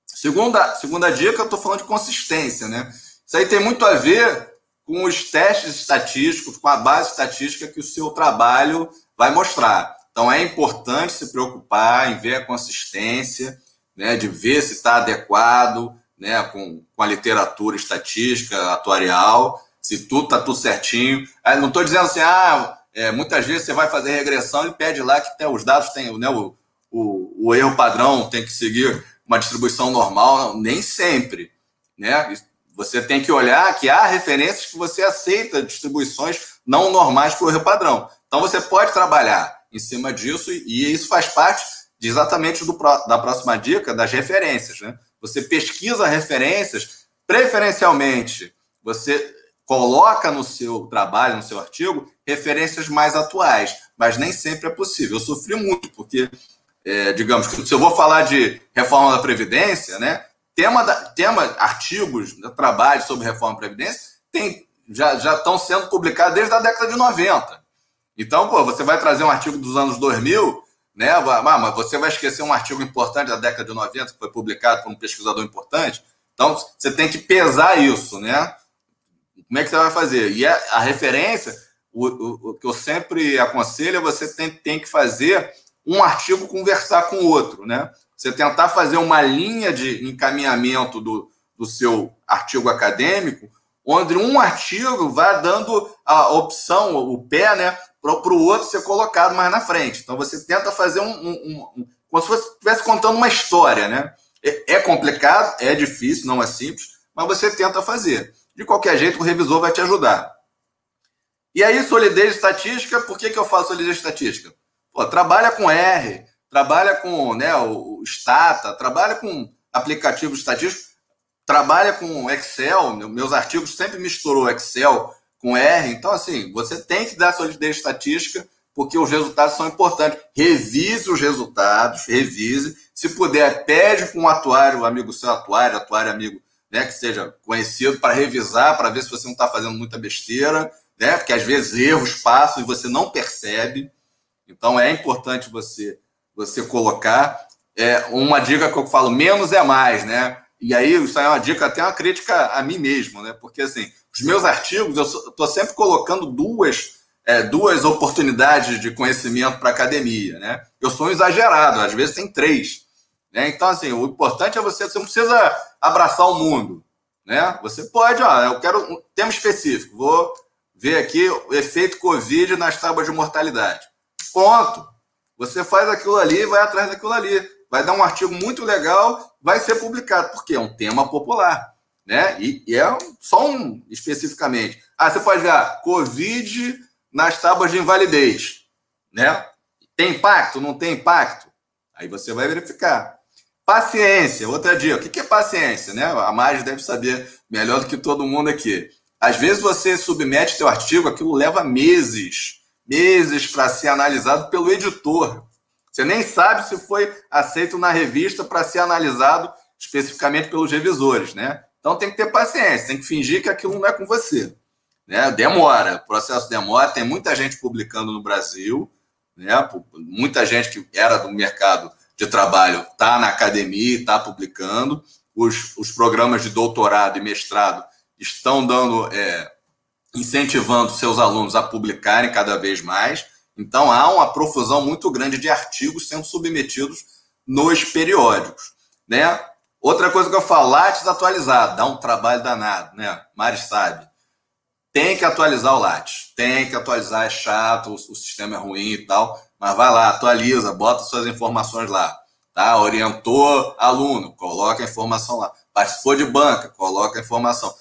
Segunda, segunda dica, eu estou falando de consistência, né? Isso aí tem muito a ver com os testes estatísticos, com a base estatística que o seu trabalho vai mostrar. Então é importante se preocupar em ver a consistência, né, de ver se está adequado né, com, com a literatura estatística, atuarial, se tudo está tudo certinho. Aí não estou dizendo assim, ah, é, muitas vezes você vai fazer regressão e pede lá que tem, os dados têm, né, o, o, o erro padrão tem que seguir uma distribuição normal, nem sempre. Né? Você tem que olhar que há referências que você aceita distribuições não normais para o padrão. Então você pode trabalhar em cima disso e isso faz parte exatamente do, da próxima dica das referências. Né? Você pesquisa referências, preferencialmente você coloca no seu trabalho, no seu artigo, referências mais atuais, mas nem sempre é possível. Eu sofri muito, porque, é, digamos, se eu vou falar de reforma da Previdência, né, tema, da, tema artigos, né, trabalhos sobre reforma da Previdência, tem, já, já estão sendo publicados desde a década de 90. Então, pô, você vai trazer um artigo dos anos 2000, né? Ah, mas você vai esquecer um artigo importante da década de 90 que foi publicado por um pesquisador importante. Então, você tem que pesar isso, né? Como é que você vai fazer? E a, a referência, o, o, o, que eu sempre aconselho é você tem, tem que fazer um artigo conversar com o outro, né? Você tentar fazer uma linha de encaminhamento do, do seu artigo acadêmico, onde um artigo vai dando a opção, o pé, né, para o outro ser colocado mais na frente. Então você tenta fazer um, um, um como se você estivesse contando uma história, né? É, é complicado, é difícil, não é simples, mas você tenta fazer. De qualquer jeito, o revisor vai te ajudar. E aí, solidez estatística, por que, que eu falo solidez estatística? Pô, trabalha com R, trabalha com né, o Stata, trabalha com aplicativos estatísticos, trabalha com Excel. Meus artigos sempre misturou Excel com R. Então, assim, você tem que dar solidez estatística, porque os resultados são importantes. Revise os resultados, revise. Se puder, pede para um atuário, amigo seu atuário, atuário amigo né, que seja conhecido, para revisar, para ver se você não está fazendo muita besteira, né, porque às vezes erros passam e você não percebe. Então é importante você você colocar. É, uma dica que eu falo, menos é mais, né? E aí, isso é uma dica, até uma crítica a mim mesmo, né? Porque assim, os meus artigos, eu estou sempre colocando duas, é, duas oportunidades de conhecimento para academia, né? Eu sou um exagerado, às vezes tem três. Né? Então, assim, o importante é você, você não precisa abraçar o mundo. Né? Você pode, ó, eu quero um tema específico, vou ver aqui o efeito Covid nas tábuas de mortalidade. Ponto. Você faz aquilo ali e vai atrás daquilo ali. Vai dar um artigo muito legal, vai ser publicado, porque é um tema popular. Né? E, e é só um especificamente. Ah, você pode ver, ah, Covid nas tábuas de invalidez. Né? Tem impacto? Não tem impacto? Aí você vai verificar. Paciência, outra dica. O que é paciência? Né? A Mari deve saber melhor do que todo mundo aqui. Às vezes você submete seu artigo, aquilo leva meses, meses para ser analisado pelo editor. Você nem sabe se foi aceito na revista para ser analisado especificamente pelos revisores, né? Então tem que ter paciência, tem que fingir que aquilo não é com você. Né? Demora, o processo demora, tem muita gente publicando no Brasil, né? muita gente que era do mercado de trabalho está na academia, está publicando. Os, os programas de doutorado e mestrado estão dando, é, incentivando seus alunos a publicarem cada vez mais. Então há uma profusão muito grande de artigos sendo submetidos nos periódicos, né? Outra coisa que eu falo, Lattes atualizado, dá um trabalho danado, né? Mari sabe. Tem que atualizar o Lattes, tem que atualizar, é chato, o, o sistema é ruim e tal. Mas vai lá, atualiza, bota suas informações lá. Tá? Orientou aluno, coloca a informação lá. Participou de banca, coloca a informação.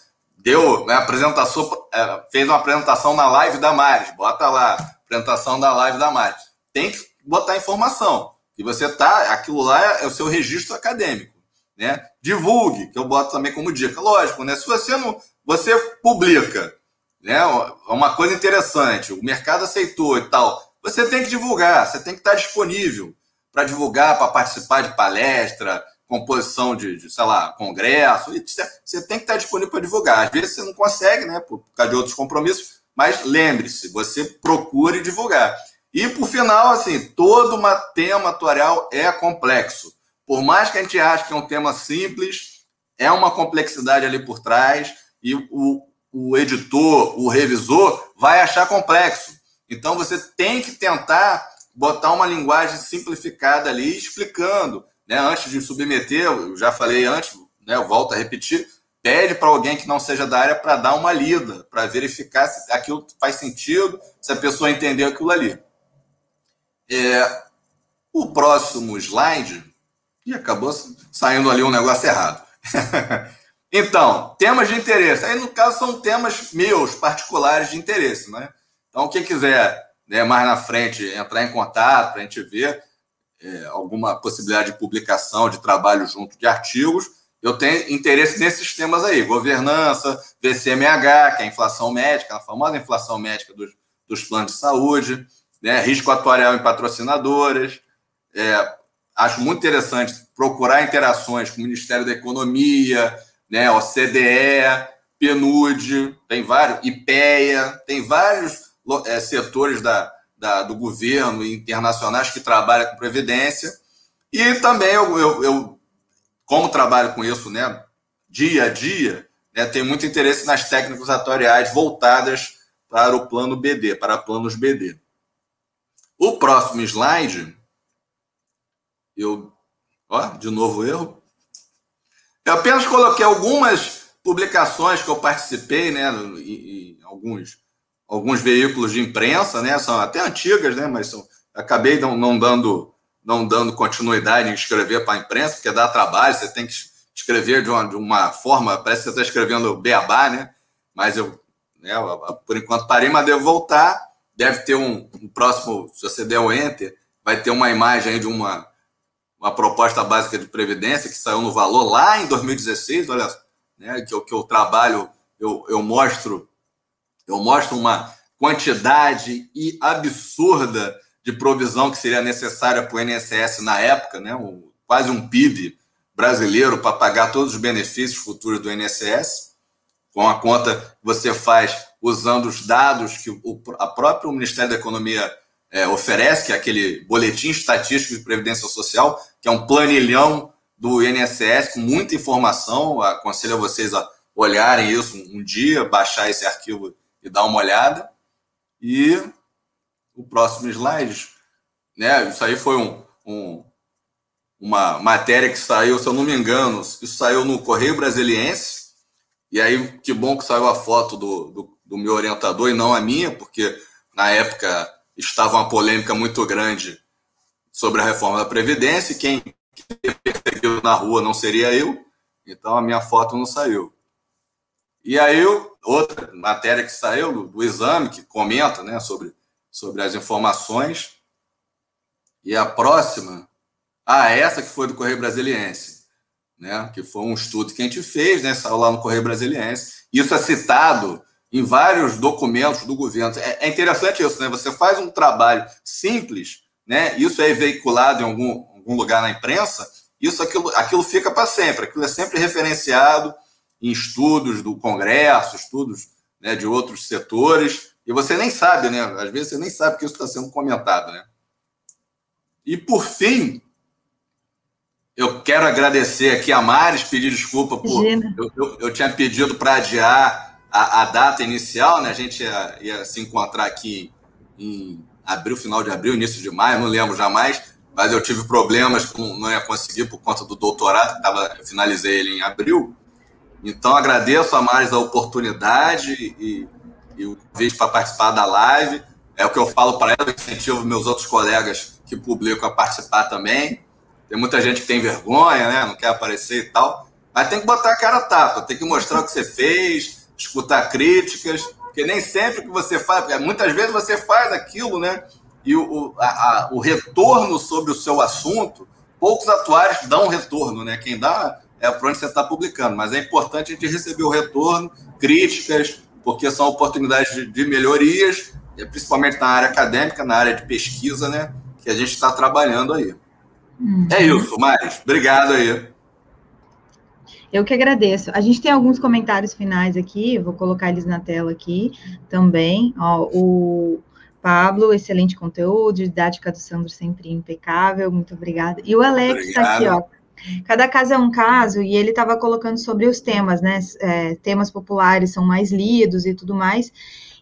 Deu, né, apresentação, é, fez uma apresentação na live da Maris, bota lá, apresentação da live da Maris. Tem que botar informação. E você tá, aquilo lá é o seu registro acadêmico, né? Divulgue, que eu boto também como dica. Lógico, né? Se você não, você publica, né? É uma coisa interessante, o mercado aceitou e tal você tem que divulgar, você tem que estar disponível para divulgar, para participar de palestra, composição de, de, sei lá, congresso. Você tem que estar disponível para divulgar. Às vezes você não consegue, né, por causa de outros compromissos, mas lembre-se, você procure divulgar. E por final, assim, todo uma tema atuarial é complexo. Por mais que a gente ache que é um tema simples, é uma complexidade ali por trás e o, o editor, o revisor vai achar complexo. Então você tem que tentar botar uma linguagem simplificada ali, explicando, né? Antes de submeter, eu já falei antes, né? Eu volto a repetir, pede para alguém que não seja da área para dar uma lida, para verificar se aquilo faz sentido, se a pessoa entendeu aquilo ali. É, o próximo slide, e acabou saindo ali um negócio errado. então, temas de interesse. Aí, no caso, são temas meus, particulares de interesse, né? Então, quem quiser né, mais na frente entrar em contato para a gente ver é, alguma possibilidade de publicação de trabalho junto de artigos, eu tenho interesse nesses temas aí: governança, VCMH, que é a inflação médica, a famosa inflação médica dos, dos planos de saúde, né, risco atuarial em patrocinadoras. É, acho muito interessante procurar interações com o Ministério da Economia, né, OCDE, PNUD, tem vários, IPEA, tem vários é, setores da, da, do governo e internacionais que trabalham com previdência. E também eu, eu, eu como trabalho com isso né, dia a dia, né, tenho muito interesse nas técnicas atuariais voltadas para o plano BD, para planos BD. O próximo slide, eu, ó, de novo erro. Eu apenas coloquei algumas publicações que eu participei, né, em alguns alguns veículos de imprensa, né? São até antigas, né? Mas são, acabei não, não dando não dando continuidade em escrever para a imprensa, porque dá trabalho, você tem que escrever de uma, de uma forma, parece que você está escrevendo beabá, né? Mas eu, né, por enquanto parei, mas devo voltar. Deve ter um, um próximo, se você der o enter, vai ter uma imagem aí de uma, uma proposta básica de previdência que saiu no valor lá em 2016, olha, né, que, que eu trabalho, eu, eu mostro eu mostro uma quantidade absurda de provisão que seria necessária para o INSS na época, né? Um, quase um PIB brasileiro para pagar todos os benefícios futuros do INSS, com a conta que você faz usando os dados que o a próprio Ministério da Economia é, oferece, que é aquele boletim estatístico de previdência social, que é um planilhão do INSS com muita informação. Aconselho a vocês a olharem isso um dia, baixar esse arquivo e dar uma olhada. E o próximo slide, né? Isso aí foi um, um, uma matéria que saiu, se eu não me engano, isso saiu no Correio Brasiliense. E aí, que bom que saiu a foto do, do, do meu orientador e não a minha, porque na época estava uma polêmica muito grande sobre a reforma da Previdência, e quem perseguiu na rua não seria eu, então a minha foto não saiu. E aí, outra matéria que saiu do, exame, que comenta né, sobre, sobre as informações. E a próxima, ah, essa que foi do Correio Brasiliense, né, que foi um estudo que a gente fez, né, saiu lá no Correio Brasiliense. Isso é citado em vários documentos do governo. É, é interessante isso, né? Você faz um trabalho simples, né? Isso é veiculado em algum, algum lugar na imprensa, isso aquilo, aquilo fica para sempre, aquilo é sempre referenciado em estudos do Congresso, estudos né, de outros setores, e você nem sabe, né? Às vezes você nem sabe que isso está sendo comentado, né? E por fim, eu quero agradecer aqui a Maris, pedir desculpa por. Eu, eu, eu, tinha pedido para adiar a, a, data inicial, né? A gente ia, ia, se encontrar aqui em abril, final de abril, início de maio, não lembro jamais, mas eu tive problemas, com, não ia conseguir por conta do doutorado, tava, eu finalizei ele em abril. Então, agradeço a Maris a oportunidade e, e o convite para participar da live. É o que eu falo para ela, incentivo meus outros colegas que publicam a participar também. Tem muita gente que tem vergonha, né? não quer aparecer e tal. Mas tem que botar a cara a tapa, tem que mostrar o que você fez, escutar críticas, porque nem sempre que você faz, muitas vezes você faz aquilo, né? E o, a, a, o retorno sobre o seu assunto, poucos atuários dão retorno, né? Quem dá é para onde você está publicando, mas é importante a gente receber o retorno, críticas, porque são oportunidades de, de melhorias, principalmente na área acadêmica, na área de pesquisa, né, que a gente está trabalhando aí. Uhum. É isso, Maris. Obrigado aí. Eu que agradeço. A gente tem alguns comentários finais aqui, vou colocar eles na tela aqui também. Ó, o Pablo, excelente conteúdo, didática do Sandro sempre impecável, muito obrigada. E o Alex está aqui, ó. Cada caso é um caso, e ele estava colocando sobre os temas, né? É, temas populares são mais lidos e tudo mais.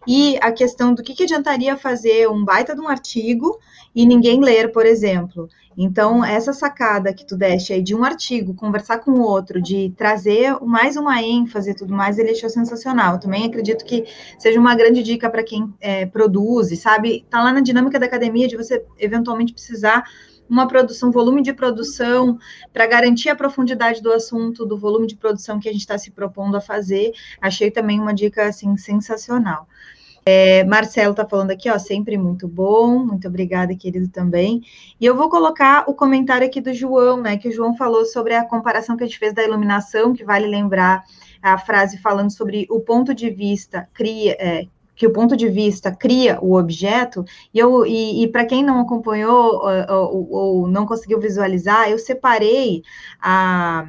E a questão do que, que adiantaria fazer um baita de um artigo e ninguém ler, por exemplo. Então, essa sacada que tu deste aí de um artigo, conversar com o outro, de trazer mais uma ênfase e tudo mais, ele achou sensacional. Também acredito que seja uma grande dica para quem é, produz, sabe? Tá lá na dinâmica da academia de você eventualmente precisar uma produção, volume de produção, para garantir a profundidade do assunto, do volume de produção que a gente está se propondo a fazer. Achei também uma dica assim sensacional. É, Marcelo está falando aqui, ó, sempre muito bom, muito obrigada, querido, também. E eu vou colocar o comentário aqui do João, né, que o João falou sobre a comparação que a gente fez da iluminação, que vale lembrar a frase falando sobre o ponto de vista cria, é, que o ponto de vista cria o objeto, e, eu, e, e para quem não acompanhou ou, ou, não conseguiu visualizar, eu separei a,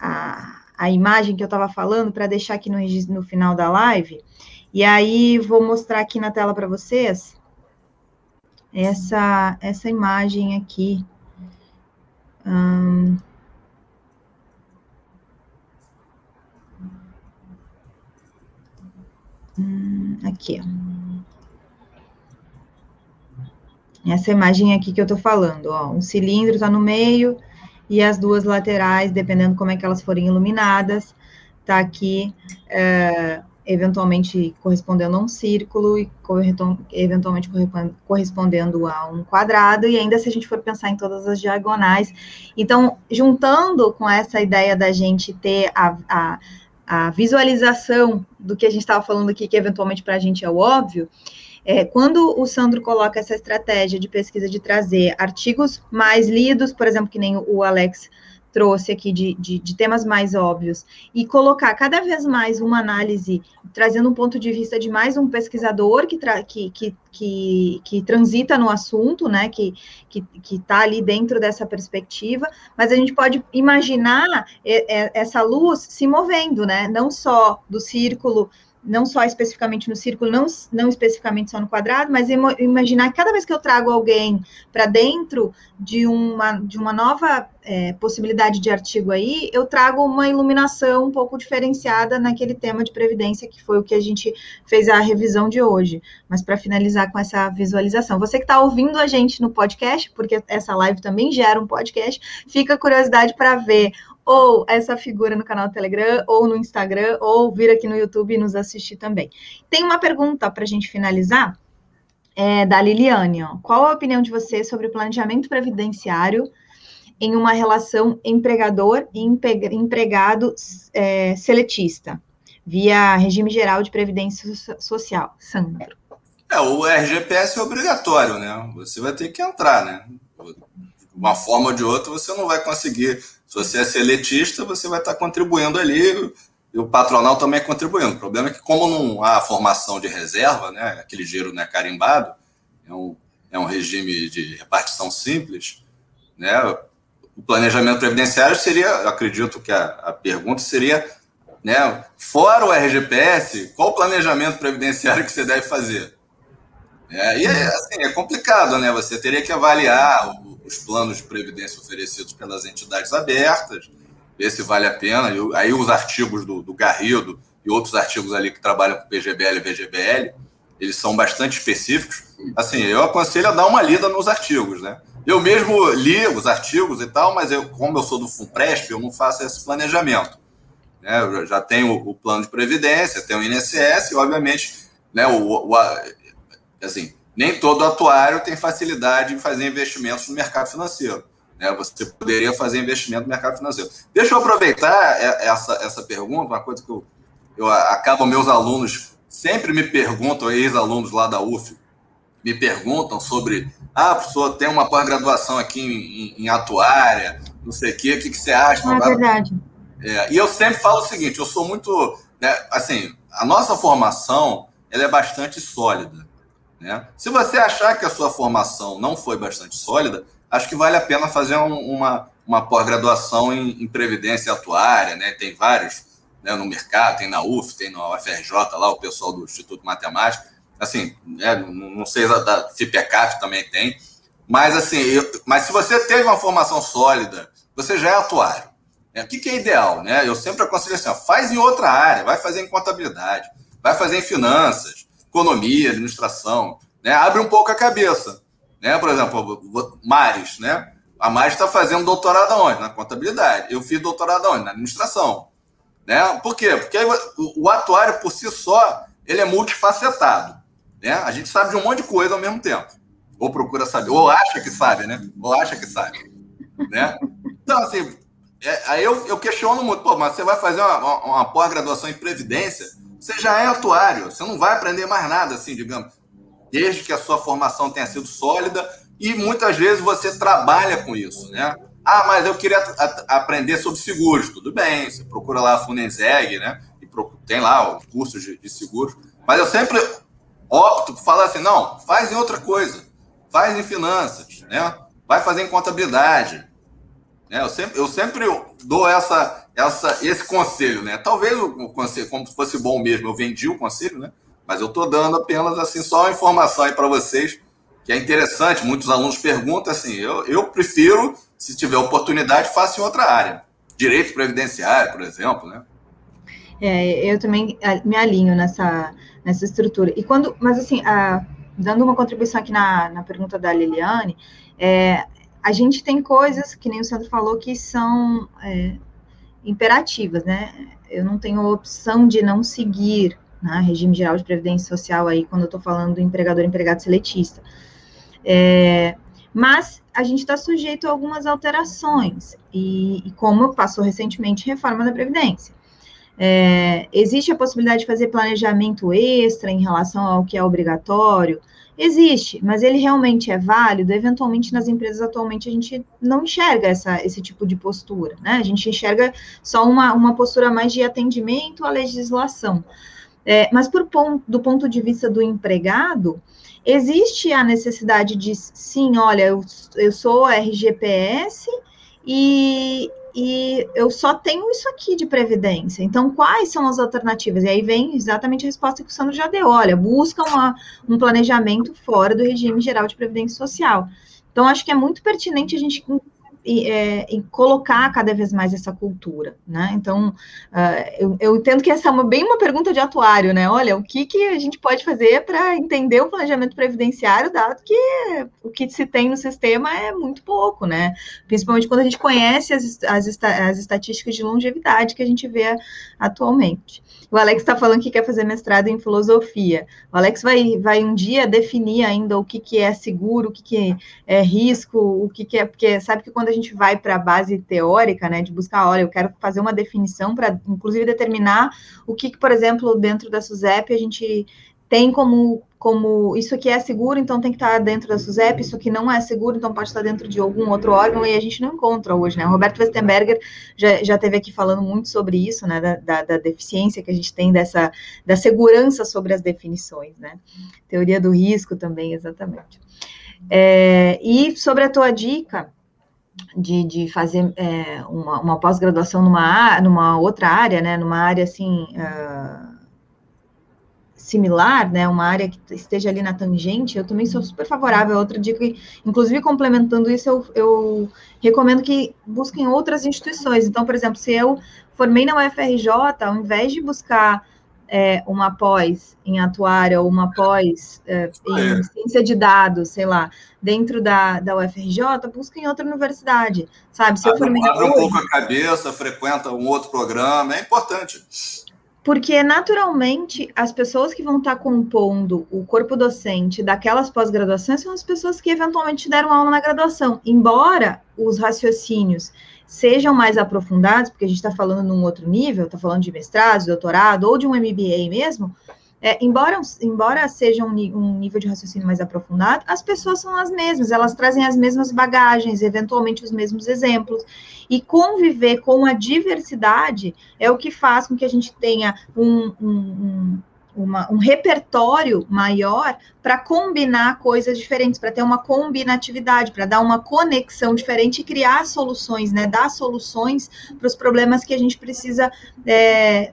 a, a imagem que eu estava falando para deixar aqui no, no final da live, e aí vou mostrar aqui na tela para vocês. essa, essa imagem aqui. Hum, aqui, Essa imagem aqui que eu tô falando, ó, um cilindro está no meio e as duas laterais, dependendo como é que elas forem iluminadas, tá aqui é, eventualmente correspondendo a um círculo e eventualmente correspondendo a um quadrado, e ainda se a gente for pensar em todas as diagonais. Então, juntando com essa ideia da gente ter a, a, a visualização do que a gente estava falando aqui, que eventualmente para a gente é o óbvio, é, quando o Sandro coloca essa estratégia de pesquisa de trazer artigos mais lidos, por exemplo, que nem o Alex trouxe aqui de, de, de, temas mais óbvios, e colocar cada vez mais uma análise, trazendo um ponto de vista de mais um pesquisador que, que, que, que, que transita no assunto, né, que está ali dentro dessa perspectiva, mas a gente pode imaginar essa luz se movendo, né, não só do círculo não só especificamente no círculo, não, não especificamente só no quadrado, mas imaginar que cada vez que eu trago alguém para dentro de uma, de uma nova é, possibilidade de artigo aí, eu trago uma iluminação um pouco diferenciada naquele tema de previdência, que foi o que a gente fez a revisão de hoje. Mas para finalizar com essa visualização, você que está ouvindo a gente no podcast, porque essa live também gera um podcast, fica curiosidade para ver ou essa figura no canal do Telegram, ou no Instagram, ou vir aqui no YouTube e nos assistir também. Tem uma pergunta para a gente finalizar, é, da Liliane. Ó. Qual a opinião de você sobre o planejamento previdenciário em uma relação empregador e empregado é, seletista, via regime geral de previdência social? Sandro. É, o RGPS é obrigatório, né? Você vai ter que entrar, né? De uma forma ou de outra, você não vai conseguir se você é seletista, você vai estar contribuindo ali e o patronal também é contribuindo. O problema é que, como não há formação de reserva, né, aquele dinheiro não é carimbado, é um, é um regime de repartição simples, né, o planejamento previdenciário seria, acredito que a, a pergunta seria, né, fora o RGPS, qual o planejamento previdenciário que você deve fazer? É, e é, assim, é complicado, né? Você teria que avaliar os planos de previdência oferecidos pelas entidades abertas, ver se vale a pena. Eu, aí os artigos do, do Garrido e outros artigos ali que trabalham com PGBL e VGBL, eles são bastante específicos. Assim, eu aconselho a dar uma lida nos artigos, né? Eu mesmo li os artigos e tal, mas eu, como eu sou do FUNPRESP, eu não faço esse planejamento. Né? Eu já tenho o plano de previdência, tenho o INSS e, obviamente, né, o, o assim, nem todo atuário tem facilidade em fazer investimentos no mercado financeiro. Né? Você poderia fazer investimento no mercado financeiro. Deixa eu aproveitar essa, essa pergunta, uma coisa que eu, eu acabo, meus alunos sempre me perguntam, ex-alunos lá da UF, me perguntam sobre, ah, professor, tem uma pós-graduação aqui em, em, em, atuária, não sei o quê, o que, que você acha? É verdade. É, e eu sempre falo o seguinte, eu sou muito, né, assim, a nossa formação, ela é bastante sólida. Né? Se você achar que a sua formação não foi bastante sólida, acho que vale a pena fazer um, uma, uma pós-graduação em, em, Previdência Atuária, né? tem vários né, no mercado, tem na UF, tem na UFRJ, lá o pessoal do Instituto Matemático, assim, né, não sei, da FIPECAP também tem, mas assim, eu, mas se você teve uma formação sólida, você já é atuário. Né? O que, que é ideal? Né? Eu sempre aconselho assim, ó, faz em outra área, vai fazer em contabilidade, vai fazer em finanças, economia, administração, né? Abre um pouco a cabeça, né? Por exemplo, Mares, né? A Mares está fazendo doutorado aonde? Na contabilidade. Eu fiz doutorado aonde? Na administração, né? Por quê? Porque o atuário por si só ele é multifacetado, né? A gente sabe de um monte de coisa ao mesmo tempo, ou procura saber, ou acha que sabe, né? Ou acha que sabe, né? Então assim, é, aí eu, eu questiono muito, pô, mas você vai fazer uma, uma, uma pós-graduação em previdência? Você já é atuário, você não vai aprender mais nada, assim, digamos, desde que a sua formação tenha sido sólida e muitas vezes você trabalha com isso, né? Ah, mas eu queria aprender sobre seguros. Tudo bem, você procura lá a Funenseg, né? E tem lá os cursos de, de seguros. Mas eu sempre opto por falar assim, não, faz em outra coisa. Faz em finanças, né? Vai fazer em contabilidade. Né? Eu, sempre, eu sempre dou essa, essa, esse conselho, né? Talvez o conselho, como fosse bom mesmo, eu vendi o conselho, né? Mas eu estou dando apenas assim só uma informação aí para vocês que é interessante. Muitos alunos perguntam assim: eu, eu prefiro, se tiver oportunidade, faça em outra área. Direito previdenciário, por exemplo, né? É, eu também me alinho nessa, nessa estrutura. E quando, mas assim, a, dando uma contribuição aqui na, na pergunta da Liliane, é, a gente tem coisas, que nem o Sandro falou, que são é, imperativas, né? Eu não tenho opção de não seguir né, regime geral de previdência social aí, quando eu estou falando do empregador empregado seletista. É, mas a gente está sujeito a algumas alterações, e, e, como passou recentemente reforma da Previdência. É, existe a possibilidade de fazer planejamento extra em relação ao que é obrigatório? Existe, mas ele realmente é válido? Eventualmente, nas empresas atualmente, a gente não enxerga essa, esse tipo de postura, né? A gente enxerga só uma, uma postura mais de atendimento à legislação. É, mas por, do ponto de vista do empregado, existe a necessidade de, sim, olha, eu, eu sou RGPS e, e eu só tenho isso aqui de previdência. Então, quais são as alternativas? E aí vem exatamente a resposta que o Sandro já deu. Olha, busca uma, um planejamento fora do regime geral de previdência social. Então, acho que é muito pertinente a gente e, é, e, colocar cada vez mais essa cultura, né? Então, uh, eu, eu, entendo que essa é uma, bem uma pergunta de atuário, né? Olha, o que, que a gente pode fazer para entender o planejamento previdenciário, dado que o que se tem no sistema é muito pouco, né? Principalmente quando a gente conhece as, as, as estatísticas de longevidade que a gente vê atualmente. O Alex está falando que quer fazer mestrado em filosofia. O Alex vai, vai um dia definir ainda o que, que é seguro, o que, que é risco, o que, que é, porque sabe que quando a gente vai para a base teórica, né, de buscar, olha, eu quero fazer uma definição para, inclusive, determinar o que, por exemplo, dentro da SUSEP a gente tem como, como isso aqui é seguro, então tem que estar dentro da SUSEP, isso aqui não é seguro, então pode estar dentro de algum outro órgão, e a gente não encontra hoje, né? O Roberto Westenberger já, já teve aqui falando muito sobre isso, né? Da, da, da, deficiência que a gente tem dessa, da segurança sobre as definições, né? Teoria do risco também, exatamente. É, e sobre a tua dica, de, de fazer é, uma, uma pós-graduação numa, numa outra área, né, numa área assim uh, similar, né, uma área que esteja ali na tangente, eu também sou super favorável. Outra dica, inclusive complementando isso, eu, eu recomendo que busquem outras instituições. Então, por exemplo, se eu formei na UFRJ, ao invés de buscar é, uma pós em atuária ou uma pós é, em ciência de dados, sei lá, dentro da, da UFRJ, busca em outra universidade, sabe? Se eu formei abre um pouco a cabeça, frequenta um outro programa, é importante. Porque, naturalmente, as pessoas que vão estar compondo o corpo docente daquelas pós-graduações são as pessoas que eventualmente deram aula na graduação. Embora os raciocínios sejam mais aprofundados, porque a gente está falando num outro nível, está falando de mestrado, doutorado ou de um MBA mesmo, é, embora, embora seja um, um, nível de raciocínio mais aprofundado, as pessoas são as mesmas, elas trazem as mesmas bagagens, eventualmente os mesmos exemplos. E conviver com a diversidade é o que faz com que a gente tenha um, um uma, um repertório maior para combinar coisas diferentes, para ter uma combinatividade, para dar uma conexão diferente e criar soluções, né? Dar soluções para os problemas que a gente precisa é,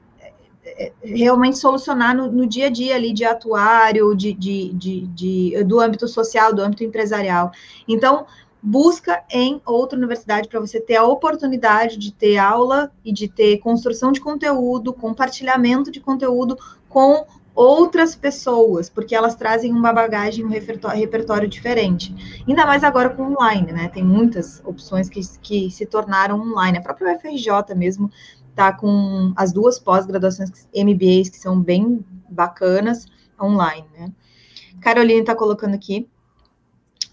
é, realmente solucionar no, no, dia a dia ali de atuário, de, de, de, de, do âmbito social, do âmbito empresarial. Então, busca em outra universidade para você ter a oportunidade de ter aula e de ter construção de conteúdo, compartilhamento de conteúdo com outras pessoas, porque elas trazem uma bagagem, um repertório, repertório, diferente. Ainda mais agora com online, né? Tem muitas opções que, que se tornaram online. A própria UFRJ mesmo está com as duas pós-graduações MBAs que são bem bacanas online, né? Caroline está colocando aqui.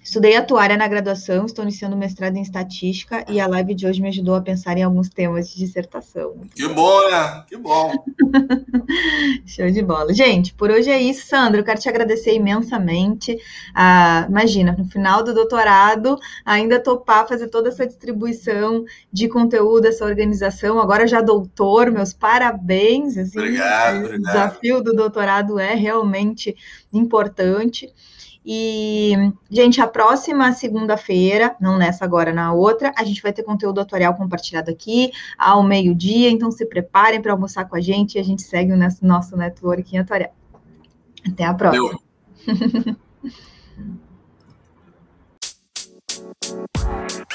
Estudei atuária na graduação, estou iniciando mestrado em estatística e a live de hoje me ajudou a pensar em alguns temas de dissertação. Que bom, né? Que bom. Show de bola. Gente, por hoje é isso, Sandra. Eu quero te agradecer imensamente. Ah, imagina, no final do doutorado, ainda topar fazer toda essa distribuição de conteúdo, essa organização. Agora já doutor, meus parabéns. Assim, obrigado, o obrigado. desafio do doutorado é realmente importante. E, gente, a próxima segunda-feira, não nessa agora, na outra, a gente vai ter conteúdo tutorial compartilhado aqui ao meio-dia. Então, se preparem para almoçar com a gente e a gente segue o nosso, nosso networking tutorial. Até a próxima.